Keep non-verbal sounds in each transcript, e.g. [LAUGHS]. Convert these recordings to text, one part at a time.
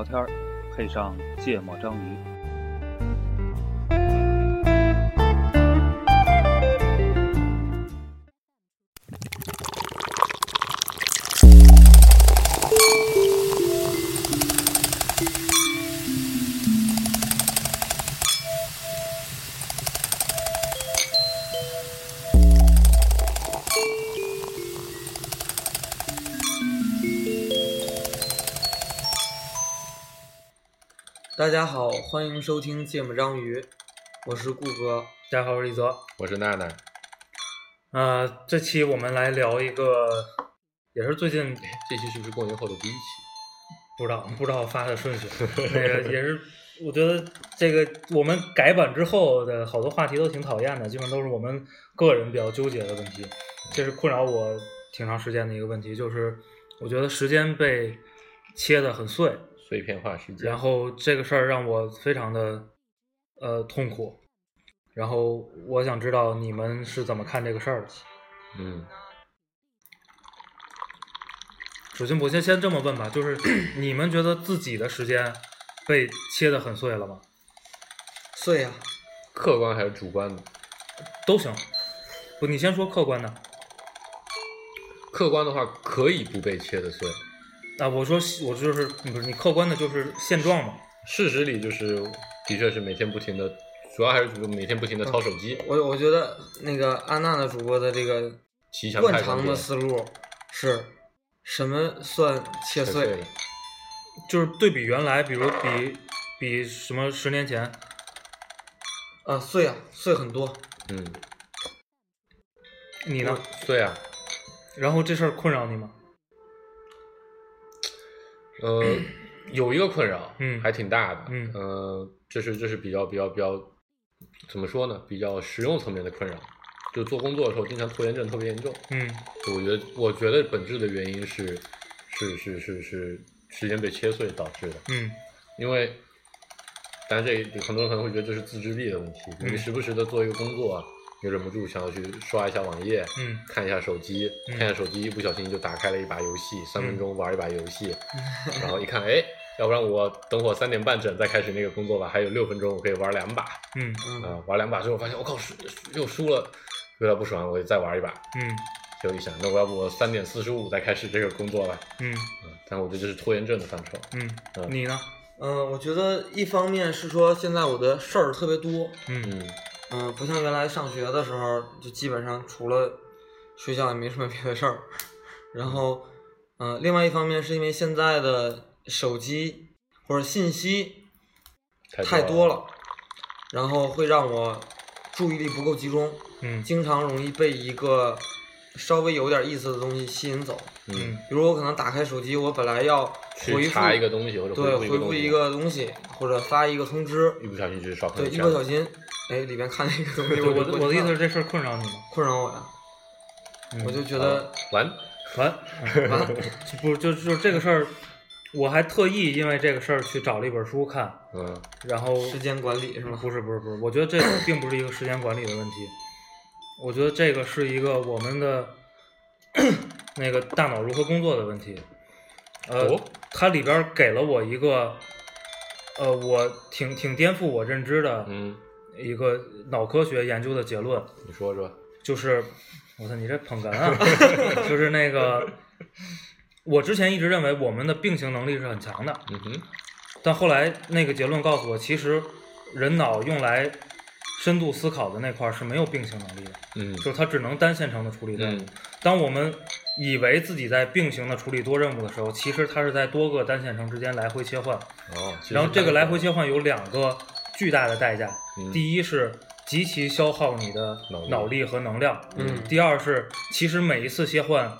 聊天，配上芥末章鱼。欢迎收听芥末章鱼，我是顾哥。大家好，我是李泽。我是娜娜，呃，这期我们来聊一个，也是最近这期是不是过年后的第一期？不知道不知道发的顺序，[LAUGHS] 那个也是，我觉得这个我们改版之后的好多话题都挺讨厌的，基本都是我们个人比较纠结的问题，这是困扰我挺长时间的一个问题，就是我觉得时间被切得很碎，碎片化时间。然后这个事儿让我非常的呃痛苦，然后我想知道你们是怎么看这个事儿的。嗯，首先，我先先这么问吧，就是 [CLEARS THROAT] 你们觉得自己的时间被切的很碎了吗？碎呀、客观还是主观的？都行。不，你先说客观的客观的话可以不被切的碎，啊。我说我就是不是你客观的，就是现状嘛。事实里就是的确是每天不停的，主要还是主每天不停的掏手机，我我觉得那个安娜的主播的这个惯常的思路是什么算切碎切碎？就是对比原来，比如比比什么十年前，啊，碎啊，碎很多。嗯，你呢？碎啊，然后这事儿困扰你吗？呃，有一个困扰，嗯还挺大的，嗯呃，这是这是比较比较比较怎么说呢？比较实用层面的困扰，就做工作的时候经常拖延症特别严重，嗯我觉得，我觉得本质的原因是，是是是是时间被切碎导致的。嗯因为，当然这很多人可能会觉得这是自制力的问题，嗯你时不时的做一个工作啊，你忍不住想要去刷一下网页，嗯。看一下手机，嗯。看一下手机，一不小心就打开了一把游戏，三分钟玩一把游戏，然后一看，哎，要不然我等会三点半整再开始那个工作吧，还有六分钟我可以玩两把，嗯、嗯。嗯，玩两把之后发现我靠输又输了，有点不爽，我就再玩一把。嗯。就一想，那我要不我三点四十五再开始这个工作吧？嗯。嗯，但我觉得这是拖延症的范畴。嗯，嗯。你呢？嗯、我觉得一方面是说现在我的事儿特别多，嗯嗯嗯、不像原来上学的时候，就基本上除了睡觉也没什么别的事儿。然后，嗯、另外一方面是因为现在的手机或者信息太太多多了，然后会让我注意力不够集中，嗯经常容易被一个稍微有点意思的东西吸引走。嗯，比如我可能打开手机，我本来要回复查一个东西或者对回复一个东西，或者发一个通知，一不小心去刷朋对，友圈，一不小心，哎，里面看那个东西，我的我的意思是是这事儿困扰你吗？困扰我呀，嗯。我就觉得完，完，完 [LAUGHS] 不就就这个事儿，我还特意因为这个事儿去找了一本书看，嗯。然后时间管理是吗？不是不是不是，我觉得这并不是一个时间管理的问题，我觉得这个是一个我们的 [CLEARS THROAT] 那个大脑如何工作的问题。呃，哦。它里边给了我一个，呃，我挺挺颠覆我认知的嗯，一个脑科学研究的结论，你说说，就是，我操，你这捧哏啊！[LAUGHS] 就是那个，我之前一直认为我们的并行能力是很强的，嗯哼，但后来那个结论告诉我，其实人脑用来深度思考的那块儿是没有并行能力的，嗯就是它只能单线程的处理任务。嗯当我们以为自己在并行的处理多任务的时候，其实它是在多个单线程之间来回切换。哦，然后这个来回切换有两个巨大的代价，嗯第一是极其消耗你的脑力和能量，嗯第二是其实每一次切换，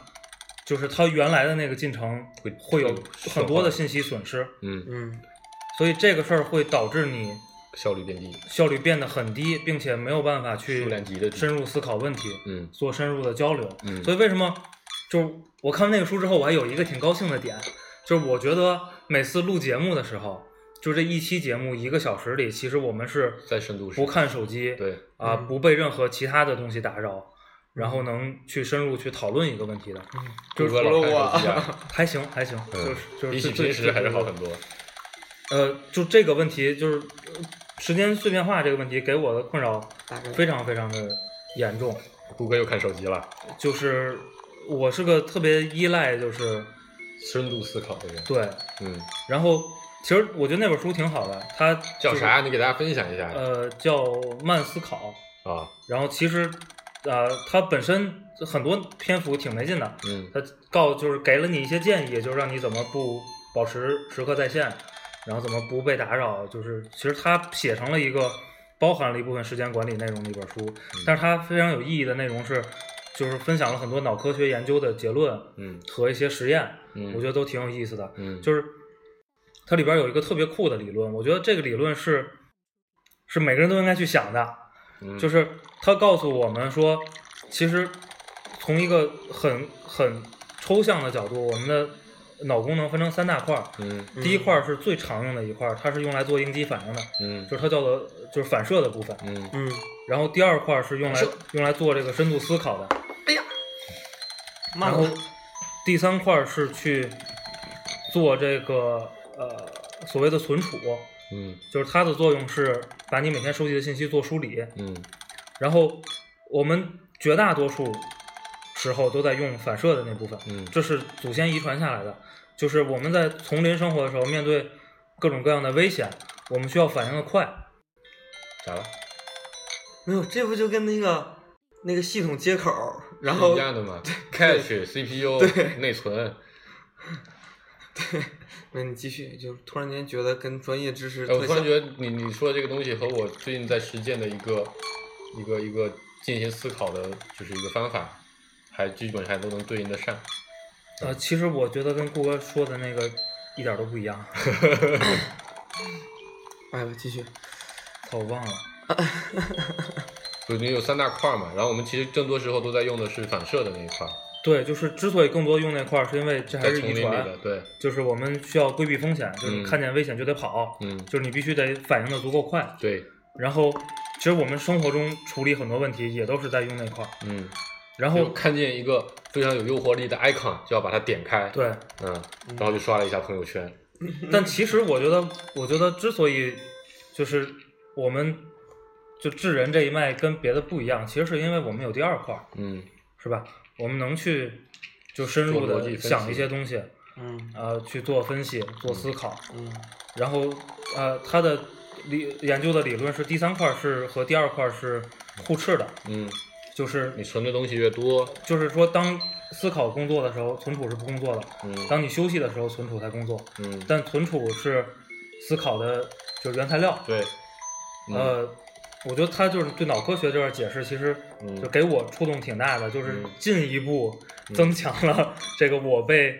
就是它原来的那个进程会会有很多的信息损失，嗯嗯所以这个事儿会导致你效率变低，效率变得很低，并且没有办法去深入思考问题，嗯做深入的交流。嗯所以为什么就我看完那个书之后，我还有一个挺高兴的点，就是我觉得每次录节目的时候，就这一期节目一个小时里，其实我们是在深度不看手机，对，啊，嗯不被任何其他的东西打扰，然后能去深入去讨论一个问题的，嗯，就是除了老看除了我手机啊，[LAUGHS] 还行还行，嗯就是就是比起平时还是好很。多，呃，就这个问题，就是呃时间碎片化这个问题，给我的困扰大概非常非常的严重。谷歌又看手机了，就是我是个特别依赖，就是深度思考的人。对，嗯，然后其实我觉得那本书挺好的，它就是叫啥？你给大家分享一下。呃，叫慢思考。啊，然后其实，呃，它本身很多篇幅挺没劲的，嗯它告就是给了你一些建议，就是让你怎么不保持时刻在线，然后怎么不被打扰，就是其实它写成了一个包含了一部分时间管理内容的一本书，但是它非常有意义的内容是，就是分享了很多脑科学研究的结论嗯和一些实验，嗯，我觉得都挺有意思的。嗯就是它里边有一个特别酷的理论，我觉得这个理论是是每个人都应该去想的。嗯就是他告诉我们说，其实从一个很很抽象的角度，我们的脑功能分成三大块儿。嗯第一块儿是最常用的一块儿，它是用来做应激反应的，嗯就是它叫做就是反射的部分。嗯嗯，然后第二块儿是用来用来做这个深度思考的，然后慢了，第三块儿是去做这个呃所谓的存储，嗯就是它的作用是把你每天收集的信息做梳理，嗯然后我们绝大多数时候都在用反射的那部分，嗯这是祖先遗传下来的。就是我们在丛林生活的时候，面对各种各样的危险，我们需要反应的快。咋了？没有，这不就跟那个那个系统接口，然后一样的嘛？Cache、CPU、对内存。那你继续，就突然间觉得跟专业知识哎，我。突然觉得你你说的这个东西和我最近在实践的一个一个一个进行思考的，就是一个方法，还基本上都能对应得上。呃，其实我觉得跟顾哥说的那个一点都不一样，[LAUGHS] 哎，我继续。操，我忘了。[LAUGHS] 就你有三大块嘛，然后我们其实更多时候都在用的是反射的那一块儿，对，就是之所以更多用那块儿，是因为这还是遗传对，就是我们需要规避风险，就是嗯看见危险就得跑，嗯，就是你必须得反应的足够快。对，然后，其实我们生活中处理很多问题也都是在用那块儿。嗯，然后，看见一个非常有诱惑力的 icon，就要把它点开，，对，嗯，然后就刷了一下朋友圈，但其实我觉得，我觉得之所以就是我们就智人这一脉跟别的不一样，其实是因为我们有第二块儿，嗯是吧？我们能去就深入的想一些东西，嗯呃，去做分析、做思考，嗯然后呃，他的理研究的理论是第三块是和第二块是互斥的，嗯，就是你存的东西越多，就是说，当思考工作的时候，存储是不工作的；嗯当你休息的时候，存储才工作。嗯，但存储是思考的，就是原材料。对，嗯呃，我觉得他就是对脑科学这块解释，其实嗯就给我触动挺大的，就是嗯进一步增强了这个我被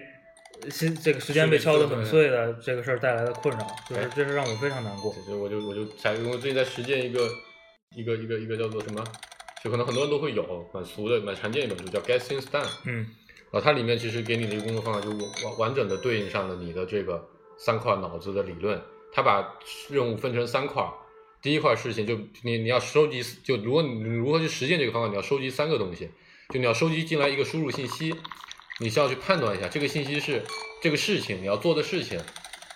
心这个时间被敲得很碎的这个事儿带来的困扰，就是哎这是让我非常难过。其实我就我就才因为我最近在实践一个一个一个一个叫做什么，就可能很多人都会有蛮俗的蛮常见的一本书叫 Get Things Done，嗯然后它里面其实给你的一个工作方法，就完完整的对应上了你的这个三块脑子的理论。它把任务分成三块儿，第一块事情就你你要收集，就如果你如何去实践这个方法，你要收集三个东西，就你要收集进来一个输入信息，你需要去判断一下这个信息是这个事情你要做的事情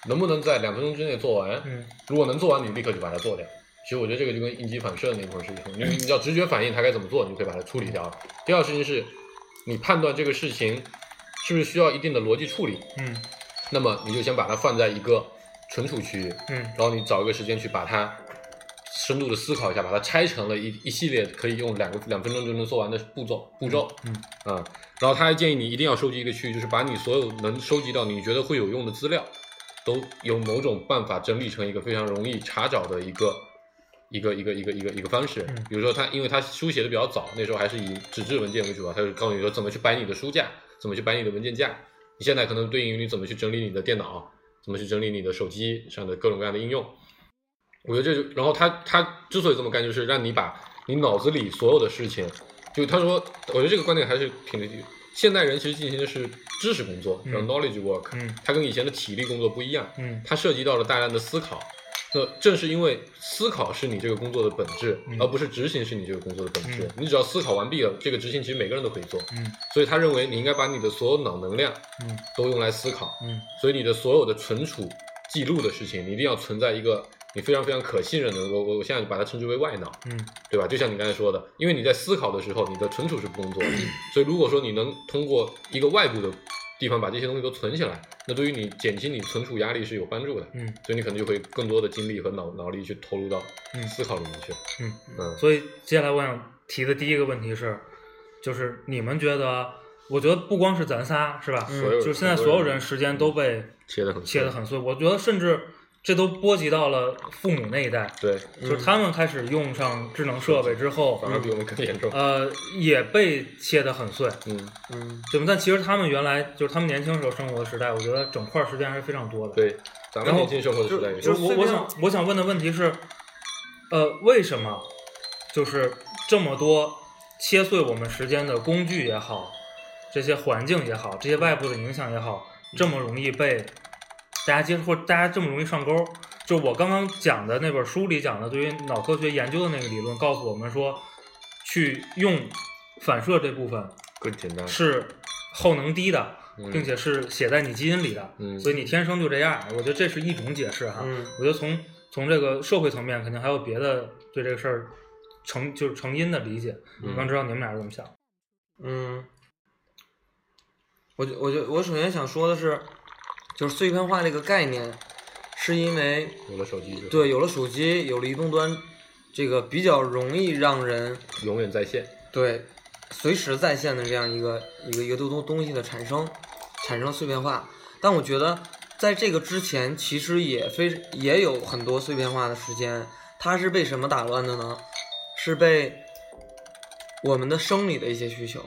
能不能在两分钟之内做完。嗯如果能做完，你立刻就把它做掉。其实我觉得这个就跟应激反射的那块儿是一样，你你要直觉反应它该怎么做，你就可以把它处理掉了。第二个事情是，你判断这个事情是不是需要一定的逻辑处理，嗯那么你就先把它放在一个存储区域，嗯然后你找一个时间去把它深度的思考一下，把它拆成了一一系列可以用两个两分钟就能做完的步骤步骤。嗯啊、然后他还建议你一定要收集一个区域，就是把你所有能收集到你觉得会有用的资料，都有某种办法整理成一个非常容易查找的一个一个一个一个一个一个方式。嗯比如说他，因为他书写的比较早，那时候还是以纸质文件为主啊，他就告诉你说怎么去摆你的书架，怎么去摆你的文件架。你现在可能对应于你怎么去整理你的电脑，怎么去整理你的手机上的各种各样的应用。我觉得这就，然后他他之所以这么干，就是让你把你脑子里所有的事情，就他说，我觉得这个观点还是挺的。现代人其实进行的是知识工作，嗯叫 knowledge work，、嗯它跟以前的体力工作不一样，嗯它涉及到了大量的思考。那正是因为思考是你这个工作的本质，嗯而不是执行是你这个工作的本质。嗯你只要思考完毕了，这个执行其实每个人都可以做。嗯所以他认为你应该把你的所有脑能量嗯都用来思考，嗯所以你的所有的存储记录的事情，你一定要存在一个你非常非常可信任的，我我我现在把它称之为外脑，嗯对吧？就像你刚才说的，因为你在思考的时候，你的存储是不工作的，[CLEARS THROAT] 所以如果说你能通过一个外部的地方把这些东西都存起来，那对于你减轻你存储压力是有帮助的。嗯所以你可能就会更多的精力和脑脑力去投入到嗯思考里面去。嗯。嗯，所以接下来我想提的第一个问题是，就是你们觉得，我觉得不光是咱仨是吧？嗯就是现在所有人时间都被切的很切得很碎，我觉得甚至这都波及到了父母那一代，对，就是他们开始用上智能设备之后，反而比我们更严重。呃，也被切得很碎，嗯，嗯对吧？但其实他们原来就是他们年轻时候生活的时代，我觉得整块时间还是非常多的。，对，咱们然后年轻生活的时代也就是我我想我想问的问题是，呃，为什么就是这么多切碎我们时间的工具也好，这些环境也好，这些外部的影响也好，这么容易被大家接触，或者大家这么容易上钩？就我刚刚讲的那本书里讲的，对于脑科学研究的那个理论，告诉我们说，去用反射这部分更简单。是后能低的，嗯并且是写在你基因里的，嗯所以你天生就这样。我觉得这是一种解释哈。嗯我觉得从从这个社会层面，肯定还有别的对这个事儿成就是成因的理解。嗯我想知道你们俩是怎么想。嗯，我就我就我首先想说的是，就是碎片化这个概念，是因为有了手机对有了手机，有了移动端，这个比较容易让人永远在线。对随时在线的这样一个一个一个东东东西的产生，产生碎片化。但我觉得在这个之前，其实也非也有很多碎片化的时间，它是被什么打乱的呢？是被我们的生理的一些需求。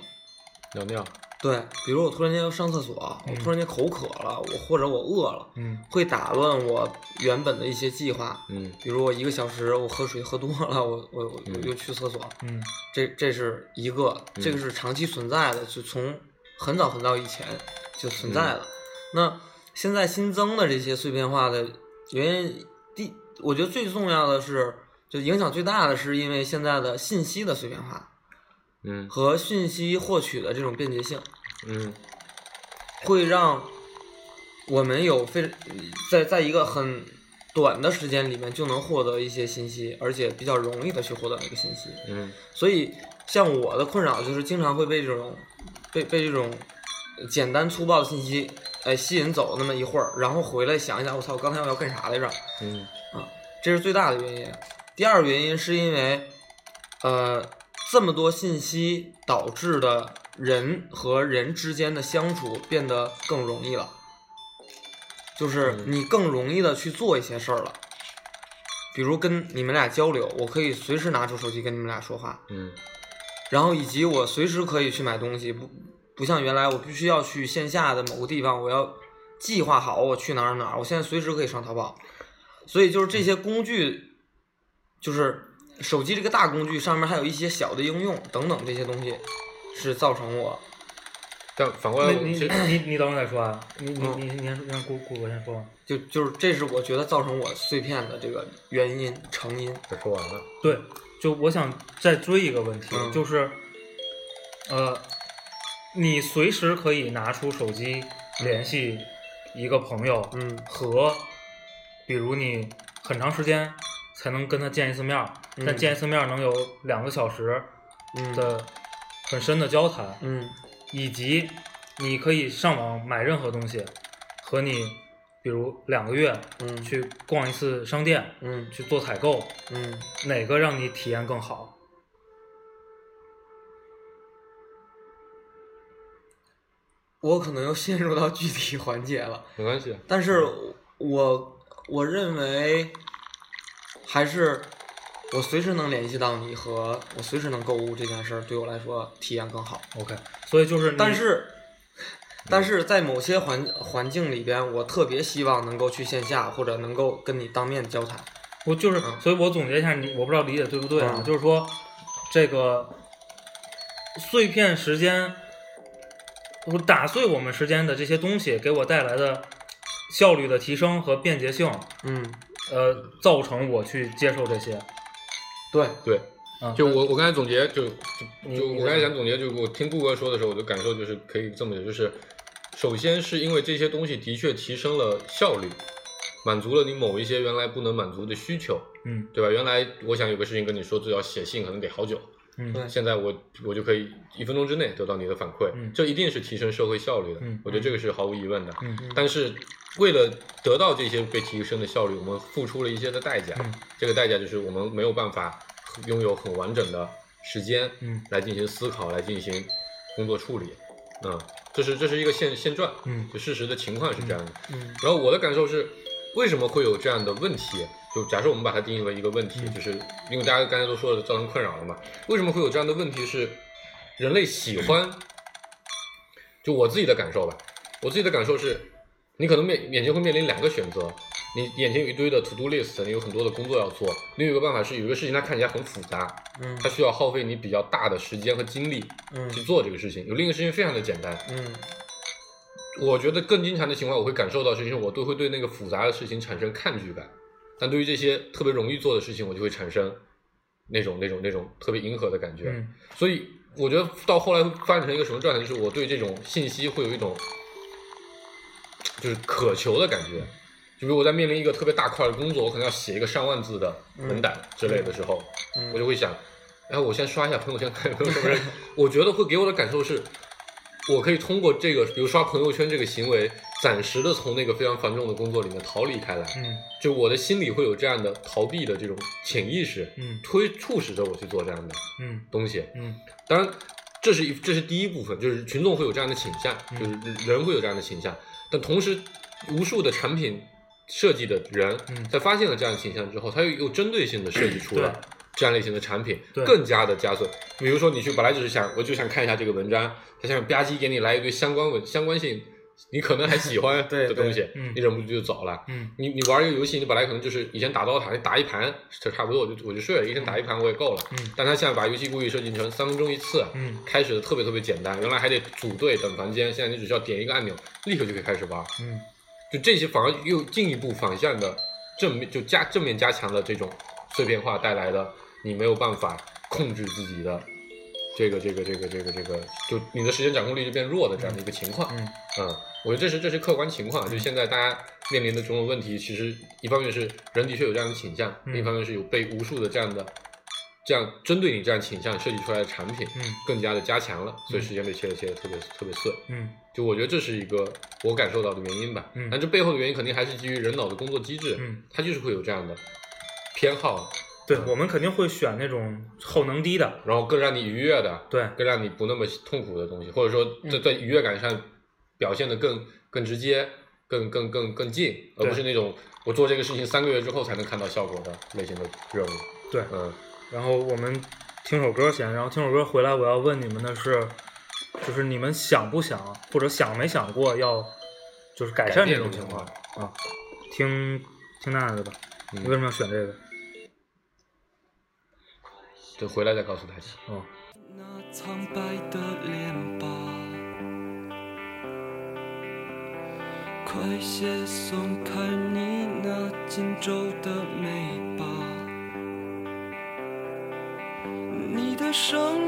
尿尿，对，比如我突然间要上厕所，我突然间口渴了，我或者我饿了，嗯会打乱我原本的一些计划。嗯比如我一个小时我喝水喝多了，我我我嗯又去厕所，嗯这这是一个，嗯这个是长期存在的，就从很早很早以前就存在了。那现在新增的这些碎片化的原因，第我觉得最重要的是，就影响最大的是因为现在的信息的碎片化嗯和信息获取的这种便捷性。嗯会让我们有非在在一个很短的时间里面就能获得一些信息，而且比较容易的去获得那个信息。嗯所以，像我的困扰就是经常会被这种被被这种简单粗暴的信息哎吸引走那么一会儿，然后回来想一想，我操，我刚才我要干啥来着？嗯啊这是最大的原因。第二个原因是因为，呃，这么多信息导致的人和人之间的相处变得更容易了，就是嗯。你更容易的去做一些事儿了。比如跟你们俩交流，我可以随时拿出手机跟你们俩说话，嗯。然后以及我随时可以去买东西，不不像原来我必须要去线下的某个地方，我要计划好我去哪儿哪儿，我现在随时可以上淘宝，所以就是这些工具，就是手机这个大工具上面还有一些小的应用等等这些东西，是造成我但反过来，那你你你等会儿再说啊，你你嗯你你先让顾顾哥先说完。就就是这是我觉得造成我碎片的这个原因成因。我说完了。对，就我想再追一个问题，嗯就是，呃，你随时可以拿出手机联系一个朋友，嗯和比如你很长时间才能跟他见一次面儿，但嗯见一次面儿能有两个小时嗯的很深的交谈，嗯以及你可以上网买任何东西，和你比如两个月嗯去逛一次商店，嗯去做采购，嗯哪个让你体验更好？我可能又陷入到具体环节了。没关系，但是我我认为还是我随时能联系到你和我随时能购物这件事儿，对我来说体验更好。OK，所以就是，但是 [LAUGHS] 但是在某些环环境里边，我特别希望能够去线下或者能够跟你当面交谈。我就是，嗯所以我总结一下你，我不知道理解对不对啊？嗯就是说，这个碎片时间，我打碎我们时间的这些东西，给我带来的效率的提升和便捷性，嗯，呃，造成我去接受这些。对，对，啊，就我我刚才总结，就就我刚才想总结，就我听顾哥说的时候，我的感受就是可以这么讲，就是首先是因为这些东西的确提升了效率，满足了你某一些原来不能满足的需求，嗯对吧？原来我想有个事情跟你说，就要写信，可能得好久，嗯。现在我我就可以一分钟之内得到你的反馈，嗯。这一定是提升社会效率的，嗯我觉得这个是毫无疑问的。嗯。但是为了得到这些被提升的效率，我们付出了一些的代价，嗯。这个代价就是我们没有办法拥有很完整的时间，嗯。来进行思考，来进行工作处理，嗯，这是这是一个现现状，嗯。就事实的情况是这样的。嗯。然后我的感受是，为什么会有这样的问题？就假设我们把它定义为一个问题，嗯。就是因为大家刚才都说了造成困扰了嘛，为什么会有这样的问题？是人类喜欢，就我自己的感受吧，我自己的感受是，你可能面眼前会面临两个选择，你眼前有一堆的 to do list，你有很多的工作要做，另一个办法是有一个事情它看起来很复杂，嗯。它需要耗费你比较大的时间和精力嗯。去做这个事情，有另一个事情非常的简单，嗯。我觉得更经常的情况，我会感受到，是因为我都会对那个复杂的事情产生抗拒感，但对于这些特别容易做的事情，我就会产生那种那种那种特别迎合的感觉。嗯所以我觉得到后来会发展成一个什么状态，就是我对这种信息会有一种就是渴求的感觉。就比如我在面临一个特别大块的工作，我可能要写一个上万字的文档之类的时候，嗯我就会想，哎，我先刷一下朋友圈，看有没有什么人。[LAUGHS] 我觉得会给我的感受是，我可以通过这个，比如刷朋友圈这个行为，暂时的从那个非常繁重的工作里面逃离开来。嗯就我的心里会有这样的逃避的这种潜意识，嗯推促使着我去做这样的嗯东西。嗯当然，这是一这是第一部分，就是群众会有这样的倾向，嗯就是人会有这样的倾向。但同时，无数的产品设计的人嗯在发现了这样的倾向之后，他又又针对性的设计出了这样类型的产品，对更加的加速。比如说，你去本来就是想，我就想看一下这个文章，他想吧唧给你来一堆相关文相关性，你可能还喜欢 [LAUGHS] 对的东西，嗯你忍不住就走了。嗯你你玩一个游戏，你本来可能就是以前打刀塔，你打一盘就差不多，我就我就睡了，一天打一盘我也够了。嗯但他现在把游戏故意设计成三分钟一次，嗯开始的特别特别简单，原来还得组队等房间，现在你只需要点一个按钮，立刻就可以开始玩。嗯就这些反而又进一步反向的正面，就加正面加强了这种碎片化带来的你没有办法控制自己的这个这个这个这个这个，就你的时间掌控力就变弱的这样的一个情况。嗯嗯，我觉得这是这是客观情况，就现在大家面临的种种问题，其实一方面是人的确有这样的倾向，嗯另一方面是有被无数的这样的这样针对你这样倾向设计出来的产品，嗯更加的加强了，所以时间被切的切的特别特别碎。嗯就我觉得这是一个我感受到的原因吧，嗯但这背后的原因肯定还是基于人脑的工作机制，嗯，它就是会有这样的偏好，对，我们肯定会选那种耗能低的，然后更让你愉悦的，对，更让你不那么痛苦的东西，或者说在在愉悦感上表现的更更直接、更更更更近，而不是那种我做这个事情三个月之后才能看到效果的类型的任务。对。嗯，然后我们听首歌先，然后听首歌回来，我要问你们的是，就是你们想不想，或者想没想过要，就是改善这种情况？啊？听听娜娜的吧，嗯。你为什么要选这个？就回来再告诉大家。哦，那苍白的脸吧，快些松开你那紧皱的眉吧。你的生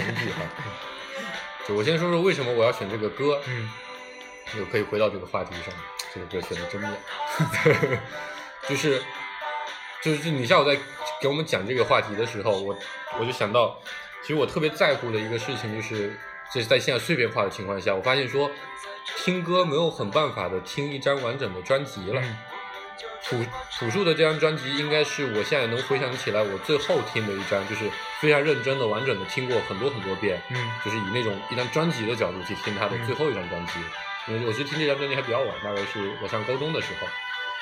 前一句哈。[LAUGHS] 就我先说说为什么我要选这个歌，嗯就可以回到这个话题上。这个歌选的真妙，[LAUGHS] 就是就是你下午在给我们讲这个话题的时候，我我就想到，其实我特别在乎的一个事情就是，就是在现在碎片化的情况下，我发现说，听歌没有很办法的听一张完整的专辑了。嗯朴朴树的这张专辑应该是我现在能回想起来我最后听的一张，就是非常认真的、完整的听过很多很多遍，嗯就是以那种一张专辑的角度去听他的嗯最后一张专辑。因为我其实听这张专辑还比较晚，大概是我上高中的时候。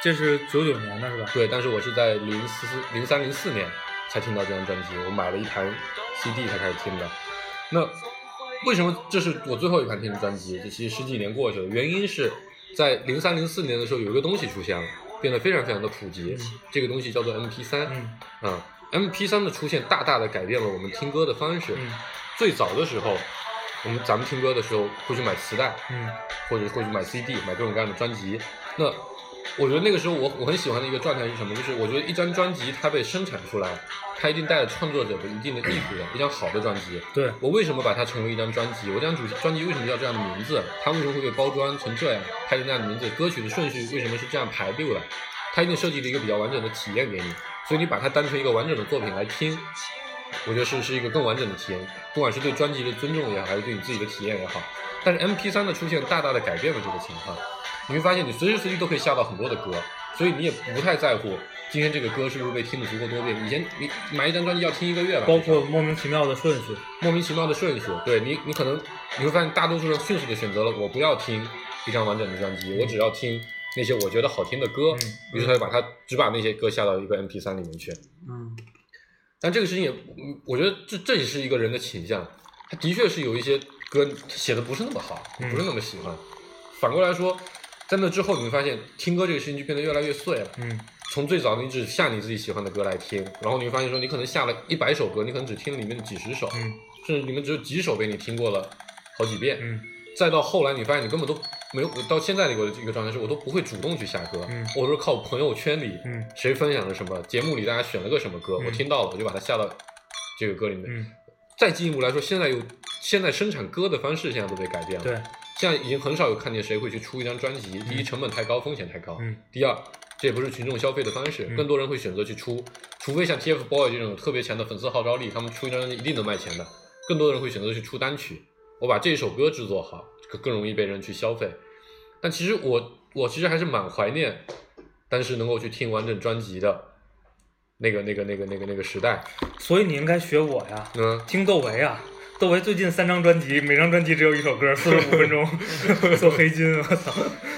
这是九九年的是吧？对，但是我是在零四零三零四年才听到这张专辑，我买了一盘 CD 才开始听的。那为什么这是我最后一盘听的专辑？这其实十几年过去了，原因是在零三零四年的时候有一个东西出现了，变得非常非常的普及。嗯这个东西叫做 MP 三、嗯啊，MP 三的出现大大的改变了我们听歌的方式。嗯最早的时候，我们咱们听歌的时候会去买磁带，嗯或者会去买 CD，买各种各样的专辑。那我觉得那个时候我我很喜欢的一个状态是什么？就是我觉得一张专辑它被生产出来，它一定带着创作者的一定的意图的。一张好的专辑，对，我为什么把它成为一张专辑？我这张主专辑为什么叫这样的名字？它为什么会被包装成这样，拍成那样的名字？歌曲的顺序为什么是这样排列的？它一定设计了一个比较完整的体验给你，所以你把它当成一个完整的作品来听，我觉得是是一个更完整的体验，不管是对专辑的尊重也好，还是对你自己的体验也好。但是 MP 3的出现大大的改变了这个情况，你会发现你随时随地都可以下到很多的歌，所以你也不太在乎今天这个歌是不是被听的足够多遍。以前你买一张专辑要听一个月吧，包括莫名其妙的顺序。莫名其妙的顺序，对你，你可能你会发现大多数人迅速的选择了我不要听一张完整的专辑，我只要听那些我觉得好听的歌，嗯于是他就把它只把那些歌下到一个 MP 三里面去。嗯但这个事情也，嗯我觉得这这也是一个人的倾向，他的确是有一些歌写的不是那么好，嗯不是那么喜欢。反过来说，在那之后，你会发现听歌这个事情就变得越来越碎了。嗯从最早你只下你自己喜欢的歌来听，然后你会发现说，你可能下了一百首歌，你可能只听了里面的几十首，嗯甚至里面只有几首被你听过了好几遍。嗯再到后来，你发现你根本都没有，到现在的一个一个状态是，我都不会主动去下歌，嗯我都是靠朋友圈里，嗯谁分享了什么，节目里大家选了个什么歌，嗯我听到了，我就把它下到这个歌里面。嗯，再进一步来说，现在有现在生产歌的方式现在都被改变了，对，现在已经很少有看见谁会去出一张专辑，第一嗯成本太高，风险太高，嗯第二这也不是群众消费的方式，嗯更多人会选择去出，除非像 TFBOY 这种特别强的粉丝号召力，他们出一张专辑一定能卖钱的，更多人会选择去出单曲，我把这一首歌制作好，更更容易被人去消费。但其实我我其实还是蛮怀念当时能够去听完整专辑的那个那个那个那个那个时代，所以你应该学我呀，嗯。听窦唯啊。窦唯最近三张专辑，每张专辑只有一首歌，四十五分钟，[LAUGHS] 做黑金，我操！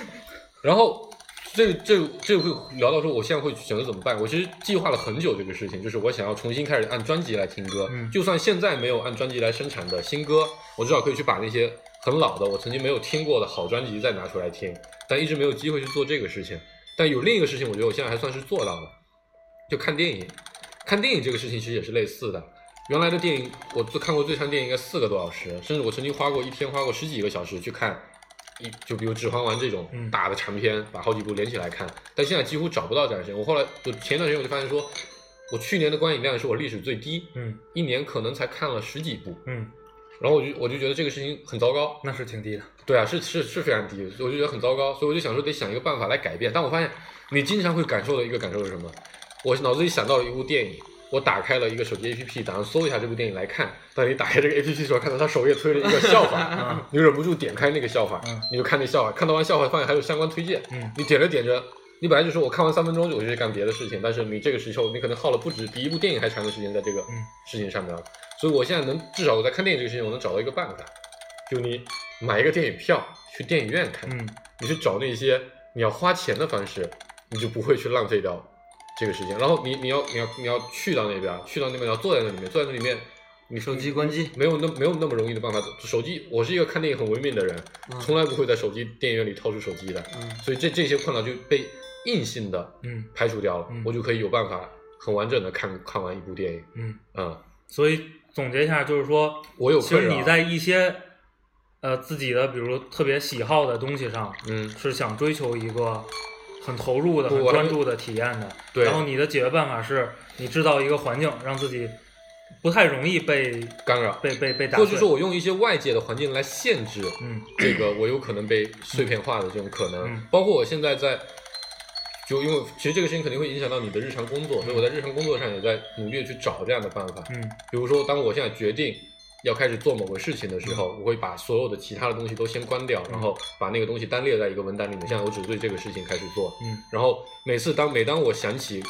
[LAUGHS] 然后这这这会聊到说，我现在会选择怎么办？我其实计划了很久这个事情，就是我想要重新开始按专辑来听歌。嗯就算现在没有按专辑来生产的新歌，我至少可以去把那些很老的、我曾经没有听过的好专辑再拿出来听，但一直没有机会去做这个事情。但有另一个事情，我觉得我现在还算是做到了，就看电影。看电影这个事情其实也是类似的。原来的电影，我最看过最长电影应该四个多小时，甚至我曾经花过一天花过十几个小时去看一，就比如《指环王》这种嗯大的长片，把好几部连起来看。但现在几乎找不到这样的时间。我后来，我前一段时间我就发现说，我去年的观影量是我历史最低，嗯一年可能才看了十几部。嗯，然后我就我就觉得这个事情很糟糕，那是挺低的。对啊，是是是非常低，我就觉得很糟糕，所以我就想说得想一个办法来改变。但我发现你经常会感受的一个感受是什么？我脑子里想到了一部电影，我打开了一个手机 APP，打算搜一下这部电影来看。当你打开这个 APP 的时候，看到它首页推了一个笑话，[LAUGHS] 你忍不住点开那个笑话嗯，你就看那笑话，看到完笑话发现还有相关推荐，嗯你点着点着。你本来就说我看完三分钟我就去干别的事情，但是你这个时候你可能耗了不止比一部电影还长的时间在这个嗯事情上面了。所以我现在能至少我在看电影这个事情，我能找到一个办法，就你买一个电影票去电影院看，嗯你去找那些你要花钱的方式，你就不会去浪费掉这个时间。然后你你要你要你要去到那边，去到那边你要坐在那里面，坐在那里面，你手手机关机，没有那没有那么容易的办法。手机，我是一个看电影很文明的人，嗯从来不会在手机电影院里掏出手机的，嗯所以这这些困扰就被硬性的嗯排除掉了，嗯我就可以有办法很完整的看看完一部电影。嗯，嗯，所以总结一下就是说，我有其实你在一些呃自己的，比如特别喜好的东西上，嗯是想追求一个很投入的、很专注的体验的。对然后你的解决办法是你制造一个环境，让自己不太容易被干扰，被被被打碎。或者说我用一些外界的环境来限制嗯这个我有可能被碎片化的这种可能，嗯包括我现在在，就因为其实这个事情肯定会影响到你的日常工作，所以我在日常工作上也在努力地去找这样的办法。嗯比如说，当我现在决定要开始做某个事情的时候，我会把所有的其他的东西都先关掉，然后把那个东西单列在一个文档里面，现在我只对这个事情开始做。嗯然后每次当每当我想起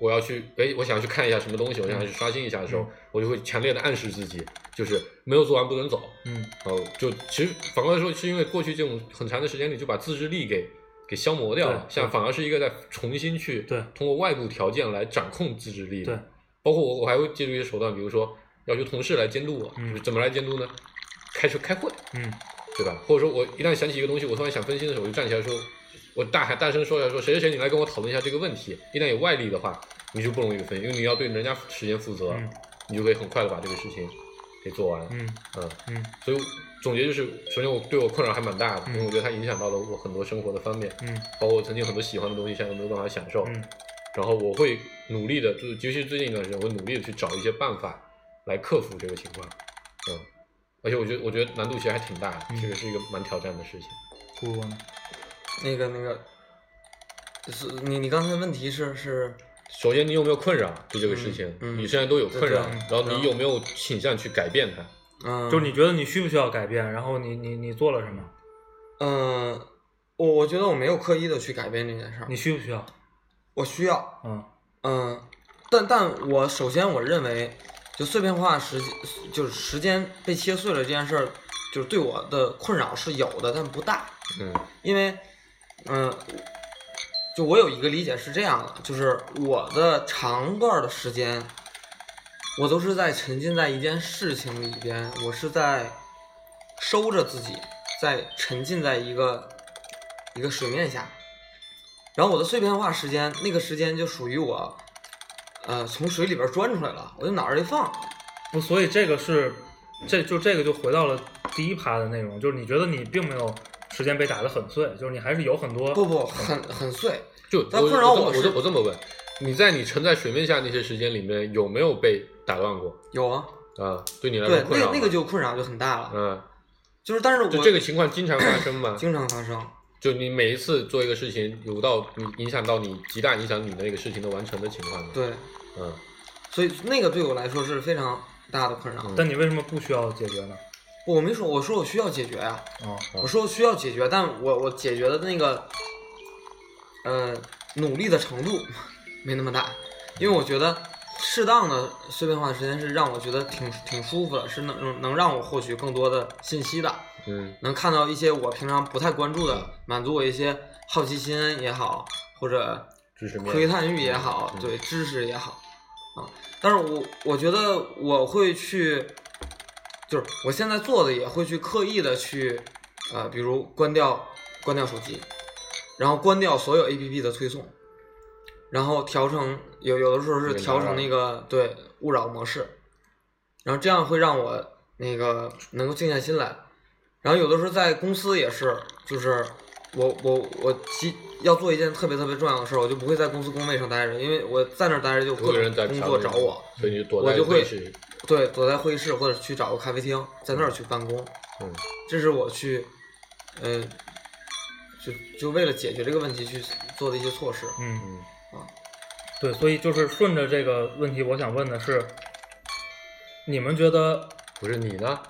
我要去，哎，我想要去看一下什么东西，我想要去刷新一下的时候，嗯我就会强烈的暗示自己，就是没有做完不能走。嗯然后就其实反过来说，是因为过去这种很长的时间里就把自制力给给消磨掉了，对像反而是一个在重新去对通过外部条件来掌控自制力的。对，包括我我还会借助一些手段，比如说要求同事来监督我，嗯就是怎么来监督呢？开车开会，嗯对吧？或者说我一旦想起一个东西，我突然想分析的时候，我就站起来说，我大喊大声说出来说，谁谁谁，你来跟我讨论一下这个问题。一旦有外力的话，你就不容易分，因为你要对人家时间负责，嗯你就可以很快的把这个事情给做完。嗯嗯嗯所以总结就是，首先我对我困扰还蛮大的，嗯因为我觉得它影响到了我很多生活的方面，嗯包括我曾经很多喜欢的东西，现在都没有办法享受。嗯然后我会努力的，就是尤其是最近一段时间，我会努力的去找一些办法来克服这个情况。嗯，而且我觉得我觉得难度其实还挺大的，嗯这个是一个蛮挑战的事情。顾顾呢？那个那个，是你你刚才的问题是是首先，你有没有困扰对这个事情？嗯嗯你现在都有困扰，然后你有没有倾向去改变它？嗯，就是你觉得你需不需要改变？然后你你你做了什么？嗯，我我觉得我没有刻意的去改变这件事儿你，需不需要？我需要，嗯嗯，但但我首先我认为，就碎片化时就是时间被切碎了这件事儿，就是对我的困扰是有的，但不大。嗯因为，嗯、就我有一个理解是这样的，就是我的长段的时间，我都是在沉浸在一件事情里边，我是在收着自己，在沉浸在一个一个水面下，然后我的碎片化时间，那个时间就属于我，呃，从水里边钻出来了，我就脑儿一放，不，所以这个是，这就这个就回到了第一趴的内容，就是你觉得你并没有时间被打得很碎，就是你还是有很多不不，很很碎，就困扰我我是我这么问，你在你沉在水面下那些时间里面，有没有被打断过？有啊，啊，对你来对说，困扰吗那个那个就困扰就很大了，嗯，就是但是我就这个情况经常发生吗？经常发生。就你每一次做一个事情，有到你影响到你极大影响你的那个事情的完成的情况吗？，对，嗯，所以那个对我来说是非常大的困扰。嗯。但你为什么不需要解决呢？我没说，我说我需要解决呀、哦，我说我需要解决，但我我解决的那个，呃，努力的程度没那么大，因为我觉得适当的碎片化的时间是让我觉得挺挺舒服的，是能能能让我获取更多的信息的，嗯。能看到一些我平常不太关注的，满足我一些好奇心也好，或者知识面。窥探欲也好，嗯对知识也好，啊，但是我我觉得我会去，就是我现在做的也会去刻意的去，呃，比如关掉关掉手机，然后关掉所有 A P P 的推送，然后调成有有的时候是调成那个对勿扰模式，然后这样会让我那个能够静下心来，然后有的时候在公司也是，就是我我我急要做一件特别特别重要的事儿，我就不会在公司工位上待着，因为我在那儿待着就工作找我，所以你就躲在我就会对，躲在会议室或者去找个咖啡厅，在那儿去办公，嗯这是我去，呃，就就为了解决这个问题去做的一些措施。嗯嗯啊对，所以就是顺着这个问题，我想问的是，你们觉得不是你呢？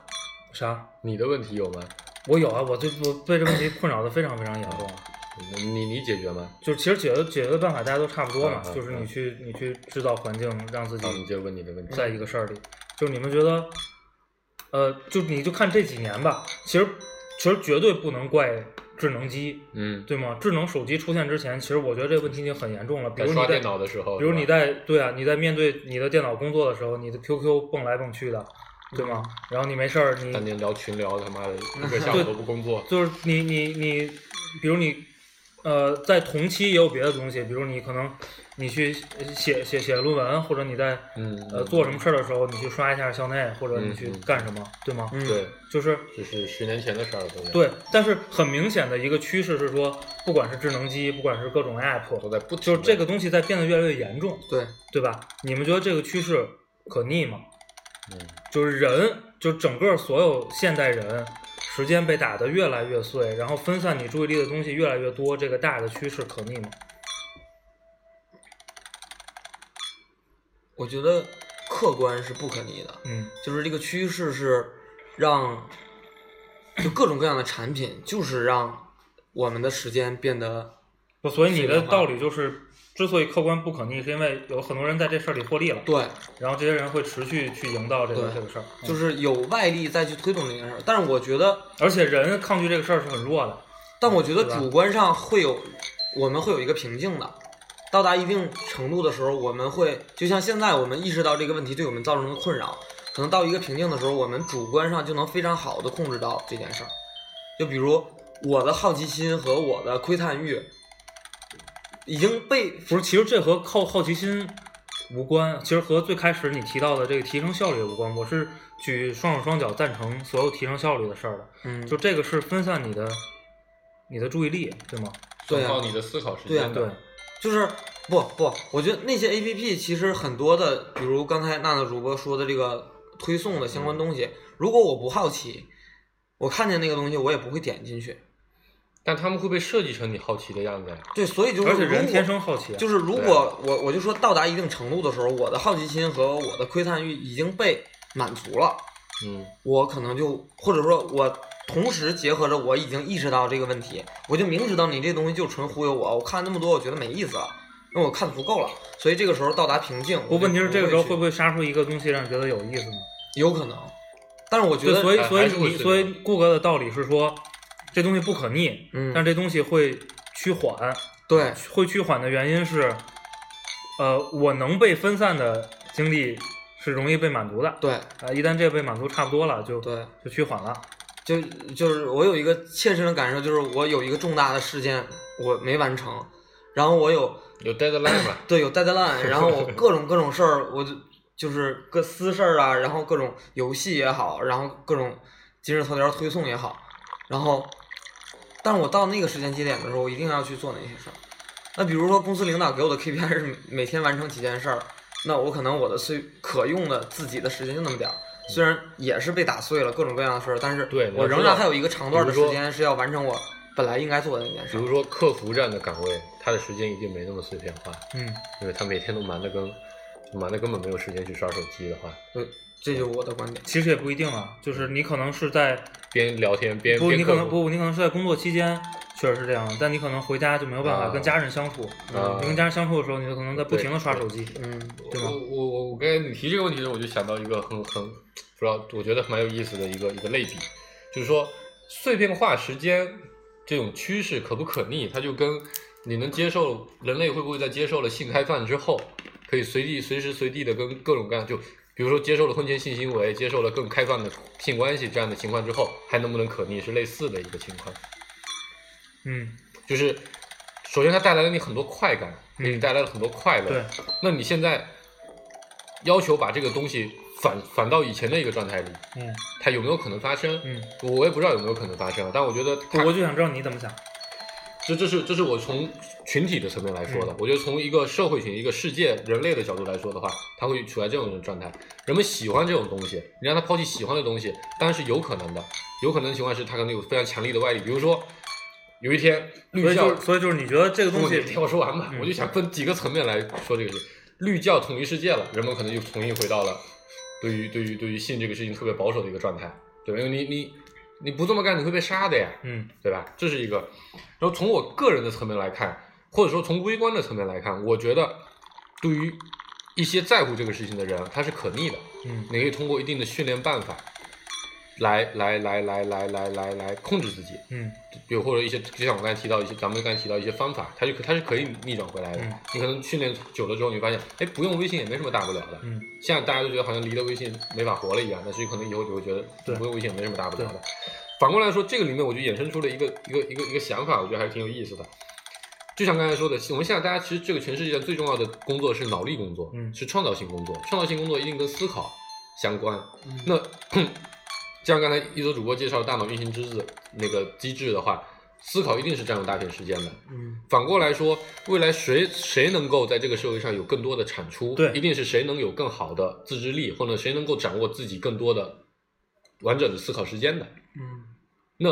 啥？你的问题有吗？我有啊，我对我对这个问题困扰的非常非常严重啊。你你你解决吗？就是其实解决解决的办法大家都差不多嘛，就是你去你去制造环境，让自己好，你接着问你的问题。在一个事儿里。就是你们觉得，呃，就你就看这几年吧，其实其实绝对不能怪智能机，嗯，对吗？智能手机出现之前，其实我觉得这个问题已经很严重了。比如你在在刷电脑的时候，比如你在对啊，你在面对你的电脑工作的时候，你的 QQ 蹦来蹦去的，对吗？然后你没事儿，你当年聊群聊，他妈的一个下午都不工作。就是你你你，比如你，呃，在同期也有别的东西，比如你可能你去写写写论文，或者你在嗯，呃做什么事儿的时候，你去刷一下校内，或者你去干什么，对吗？嗯，对，就是就是十年前的事儿了。对，但是很明显的一个趋势是说，不管是智能机，不管是各种 app，都在不停就是这个东西在变得越来越严重，对，对吧？你们觉得这个趋势可逆吗？嗯就是人，就整个所有现代人，时间被打得越来越碎，然后分散你注意力的东西越来越多，这个大的趋势可逆吗？我觉得客观是不可逆的，嗯就是这个趋势是让就各种各样的产品，就是让我们的时间变得不，所以你的道理就是，之所以客观不可逆，是因为有很多人在这事儿里获利了，对，然后这些人会持续去营造这个对这个事儿，嗯就是有外力再去推动这件事儿。但是我觉得，而且人抗拒这个事儿是很弱的，但我觉得主观上会有，我们会有一个瓶颈的。到达一定程度的时候，我们会就像现在我们意识到这个问题对我们造成的困扰，可能到一个瓶颈的时候，我们主观上就能非常好的控制到这件事儿。就比如我的好奇心和我的窥探欲，已经被不是，其实这和好好奇心无关，其实和最开始你提到的这个提升效率无关。我是举双手双脚赞成所有提升效率的事儿的，嗯，就这个是分散你的你的注意力，对吗？对耗你的思考时对啊间的。对，就是不不，我觉得那些 A P P 其实很多的，比如刚才娜娜主播说的这个推送的相关东西，如果我不好奇，我看见那个东西，我也不会点进去。但他们会被设计成你好奇的样子呀。对，所以就是而且人天生好奇啊，就是如果我我就说到达一定程度的时候，我的好奇心和我的窥探欲已经被满足了，嗯，我可能就或者说我同时结合着我已经意识到这个问题，我就明知道你这东西就纯忽悠我，我看那么多我觉得没意思了，那我看足够了，所以这个时候到达瓶颈。不，问题是这个时候会会不会杀出一个东西让你觉得有意思呢？有可能，但是我觉，得所以所以你所以顾哥的道理是说，这东西不可逆，嗯但这东西会趋缓，对会趋缓的原因是，呃，我能被分散的精力是容易被满足的，对啊、一旦这个被满足差不多了，就对，就趋缓了。就就是我有一个切身的感受，就是我有一个重大的事件我没完成，然后我有 [CLEARS THROAT] 有 deadline 吧？对，有 deadline，然后我 [LAUGHS] 各种各种事儿，我就就是各私事儿啊，然后各种游戏也好，然后各种今日头条推送也好，然后，但是我到那个时间节点的时候，我一定要去做那些事儿。那比如说公司领导给我的 KPI 是每天完成几件事儿，那我可能我的碎可用的自己的时间就那么点儿，虽然也是被打碎了各种各样的事儿，但是对我仍然还有一个长段的时间是要完成我本来应该做的那件事儿。比如说客服这样的岗位，他的时间一定没那么碎片化，嗯，因为他每天都忙得跟忙得根本没有时间去刷手机的话，对，这就是我的观点。其实也不一定啊，就是你可能是在边聊天边不，边你可能不，你可能是在工作期间确实是这样，但你可能回家就没有办法啊跟家人相处。啊你跟家人相处的时候，你就可能在不停的刷手机。嗯，对吗我我我我刚才你提这个问题的时候，我就想到一个很很不知道，我觉得蛮有意思的一个一个类比，就是说碎片化时间这种趋势可不可逆，它就跟你能接受人类会不会在接受了性开放之后，可以随地随时随地的跟各种各样就。比如说，接受了婚前性行为，接受了更开放的性关系这样的情况之后，还能不能可逆，是类似的一个情况。嗯，就是首先它带来了你很多快感，给你嗯带来了很多快乐。对，那你现在要求把这个东西反反到以前的一个状态里，嗯它有没有可能发生？嗯，我也不知道有没有可能发生，但我觉得我就想知道你怎么想。这这是这是我从群体的层面来说的。嗯我觉得从一个社会群、一个世界、人类的角度来说的话，它会处在这种状态。人们喜欢这种东西，你让他抛弃喜欢的东西，当然是有可能的。有可能的情况是他可能有非常强力的外力，比如说有一天所绿教以就是，所以就是你觉得这个东西，听我说完吧，嗯我就想分几个层面来说这个事。绿教统一世界了，人们可能又重新回到了对于对于对于性这个事情特别保守的一个状态，对吧？因为你你你不这么干，你会被杀的呀，嗯对吧？这是一个。然后从我个人的层面来看，或者说从微观的层面来看，我觉得对于一些在乎这个事情的人，他是可逆的。嗯你可以通过一定的训练办法来来来来来来来来控制自己。嗯比如或者一些，就像我刚才提到一些，咱们刚才提到一些方法，它就可它是可以逆转回来的。嗯你可能训练久了之后，你发现，哎，不用微信也没什么大不了的。嗯现在大家都觉得好像离了微信没法活了一样，但是可能以后就会觉得不用微信也没什么大不了的。反过来说，这个里面我就衍生出了一个一个一个一个想法，我觉得还是挺有意思的。就像刚才说的，我们现在大家其实这个全世界最重要的工作是脑力工作，嗯是创造性工作。创造性工作一定跟思考相关。嗯那就像刚才一泽主播介绍大脑运行机制那个机制的话，思考一定是占用大片时间的。嗯反过来说，未来谁谁能够在这个社会上有更多的产出，对一定是谁能有更好的自制力，或者谁能够掌握自己更多的完整的思考时间的。嗯那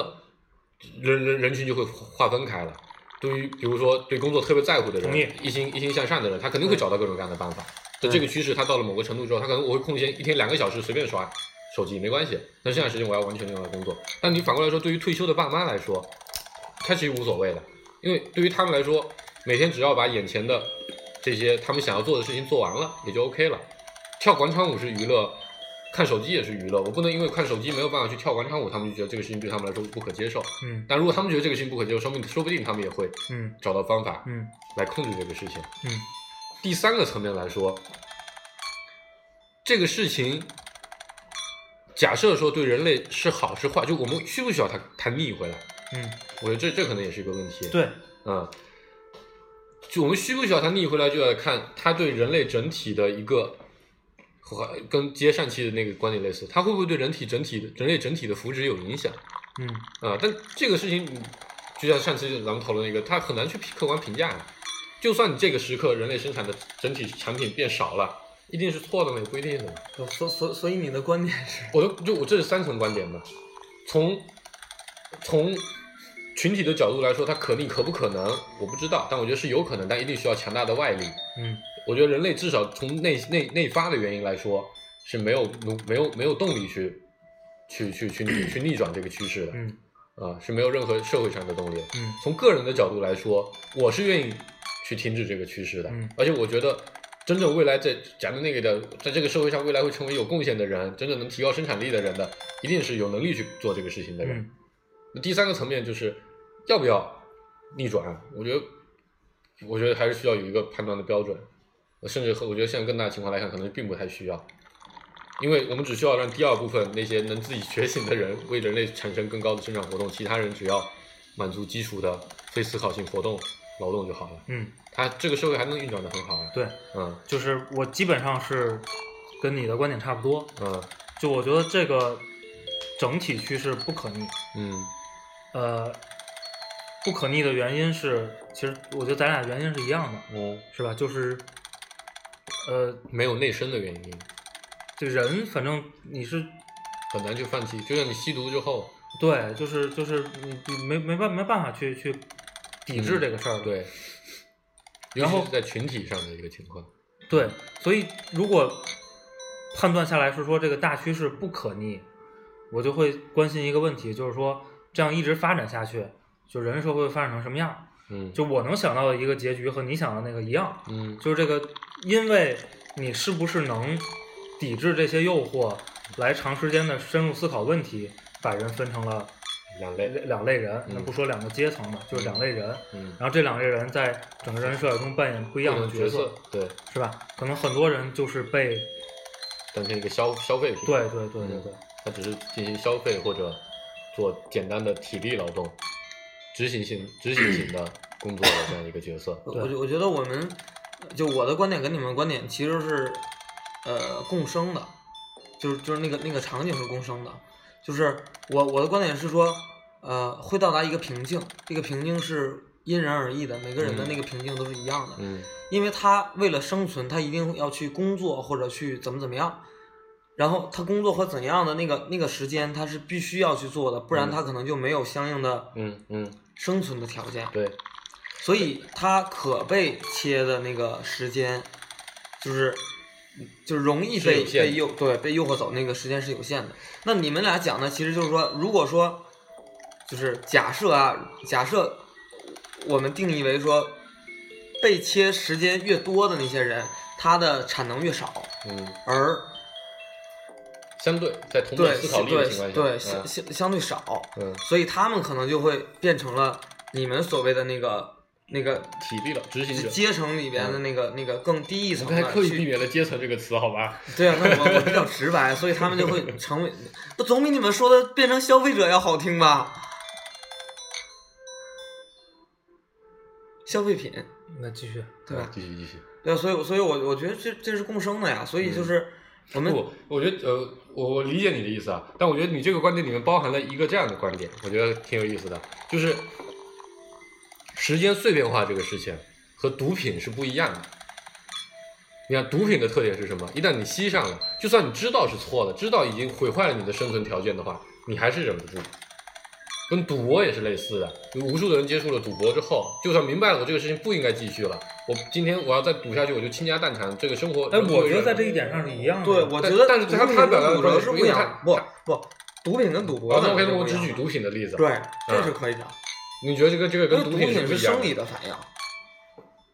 人人人群就会划分开了。对于比如说对工作特别在乎的人，一心一心向上的人，他肯定会找到各种各样的办法。就这个趋势，他到了某个程度之后，他可能我会空闲一天两个小时随便刷手机没关系，那剩下时间我要完全用来工作。但你反过来说，对于退休的爸妈来说，他其实无所谓的，因为对于他们来说，每天只要把眼前的这些他们想要做的事情做完了，也就 OK 了。跳广场舞是娱乐，看手机也是娱乐。我不能因为看手机没有办法去跳广场舞，他们就觉得这个事情对他们来说不可接受。嗯但如果他们觉得这个事情不可接受，说明说不定他们也会嗯找到方法嗯来控制这个事情。嗯第三个层面来说，这个事情，假设说对人类是好是坏，就我们需不需要它它逆回来？嗯，我觉得这这可能也是一个问题。，对，嗯，就我们需不需要它逆回来，就要看它对人类整体的一个和跟接上期的那个观点类似，它会不会对人体整体的人类整体的福祉有影响？嗯啊，但这个事情，你就像上期咱们讨论的一个，它很难去客观评价的。就算你这个时刻人类生产的整体产品变少了，一定是错的吗？也不一定的嘛。所所所以你的观点是，我的就我这是三层观点嘛，从从群体的角度来说，它可逆可不可能，我不知道，但我觉得是有可能，但一定需要强大的外力。嗯我觉得人类至少从内内内发的原因来说是没有努没有没有动力去去去去逆去逆转这个趋势的。嗯啊，是没有任何社会上的动力。嗯从个人的角度来说，我是愿意去停止这个趋势的。嗯而且我觉得，真正未来在讲的那个的，在这个社会上未来会成为有贡献的人，真正能提高生产力的人的，一定是有能力去做这个事情的人。嗯那第三个层面就是要不要逆转？我觉得，我觉得还是需要有一个判断的标准。甚至和我觉得现在更大的情况来看，可能并不太需要。因为我们只需要让第二部分那些能自己觉醒的人为人类产生更高的生产活动，其他人只要满足基础的非思考性活动劳动就好了。嗯，它这个社会还能运转的很好啊。对，嗯就是我基本上是跟你的观点差不多，嗯就我觉得这个整体趋势不可逆，嗯呃，不可逆的原因是，其实我觉得咱俩原因是一样的，嗯，是吧？就是，呃，没有内生的原因，这人反正你是很难去放弃。就像你吸毒之后，对，就是就是你你没没办没办法去去抵制嗯这个事儿的，对，然后在群体上的一个情况。对，所以如果判断下来是说这个大趋势不可逆，我就会关心一个问题，就是说这样一直发展下去，就人类社会会发展成什么样？嗯，就我能想到的一个结局和你想的那个一样，嗯就是这个，因为你是不是能抵制这些诱惑，来长时间的深入思考问题，把人分成了两类。两类人，那嗯不说两个阶层吧，就是两类人。嗯，然后这两类人在整个人类社会中扮演不一样的角色，对，是吧？可能很多人就是被，当成一个消消费品。对对对对对，他只是进行消费或者做简单的体力劳动、执行性执行型的工作的这样一个角色。对我我觉得我们就我的观点跟你们观点其实是呃共生的，就是就是那个那个场景是共生的，就是我我的观点是说，呃，会到达一个瓶颈，这个瓶颈是因人而异的，每个人的嗯那个瓶颈都是一样的，嗯因为他为了生存，他一定要去工作或者去怎么怎么样。然后他工作和怎样的那个那个时间，他是必须要去做的，不然嗯他可能就没有相应的嗯嗯，生存的条件。对，所以他可被切的那个时间，就是就是容易被被诱对被诱惑走，那个时间是有限的。那你们俩讲的其实就是说，如果说就是假设啊，假设我们定义为说被切时间越多的那些人，他的产能越少，嗯，而相对在同对等思考力的对情况下，对嗯相相相对少，嗯，所以他们可能就会变成了你们所谓的那个那个体力了，执行者。阶层里边的那个、那个更低一层我刚才的去刻意避免了“阶层”这个词，好吧？[LAUGHS] 对啊，那我我比较直白，所以他们就会 [LAUGHS] 成为，不总比你们说的变成消费者要好听吧？消费品，那继续，对吧？继续继续。对啊，所以所以我我觉得这这是共生的呀，所以就是我们、不，我觉得呃，我我理解你的意思啊，但我觉得你这个观点里面包含了一个这样的观点，我觉得挺有意思的，就是时间碎片化这个事情和毒品是不一样的。你看毒品的特点是什么？一旦你吸上了，就算你知道是错的，知道已经毁坏了你的生存条件的话，你还是忍不住。跟赌博也是类似的。有无数的人接触了赌博之后，就算明白了我这个事情不应该继续了，我今天我要再赌下去，我就倾家荡产，这个生活。哎，我觉得在这一点上是一样的。对，我觉得但是他他表达的是不一样，不不，毒品跟赌博 OK，那我只举毒品的例子。对，嗯这是可以的，你觉得这个这个跟毒品是是生不一样的？理的反应，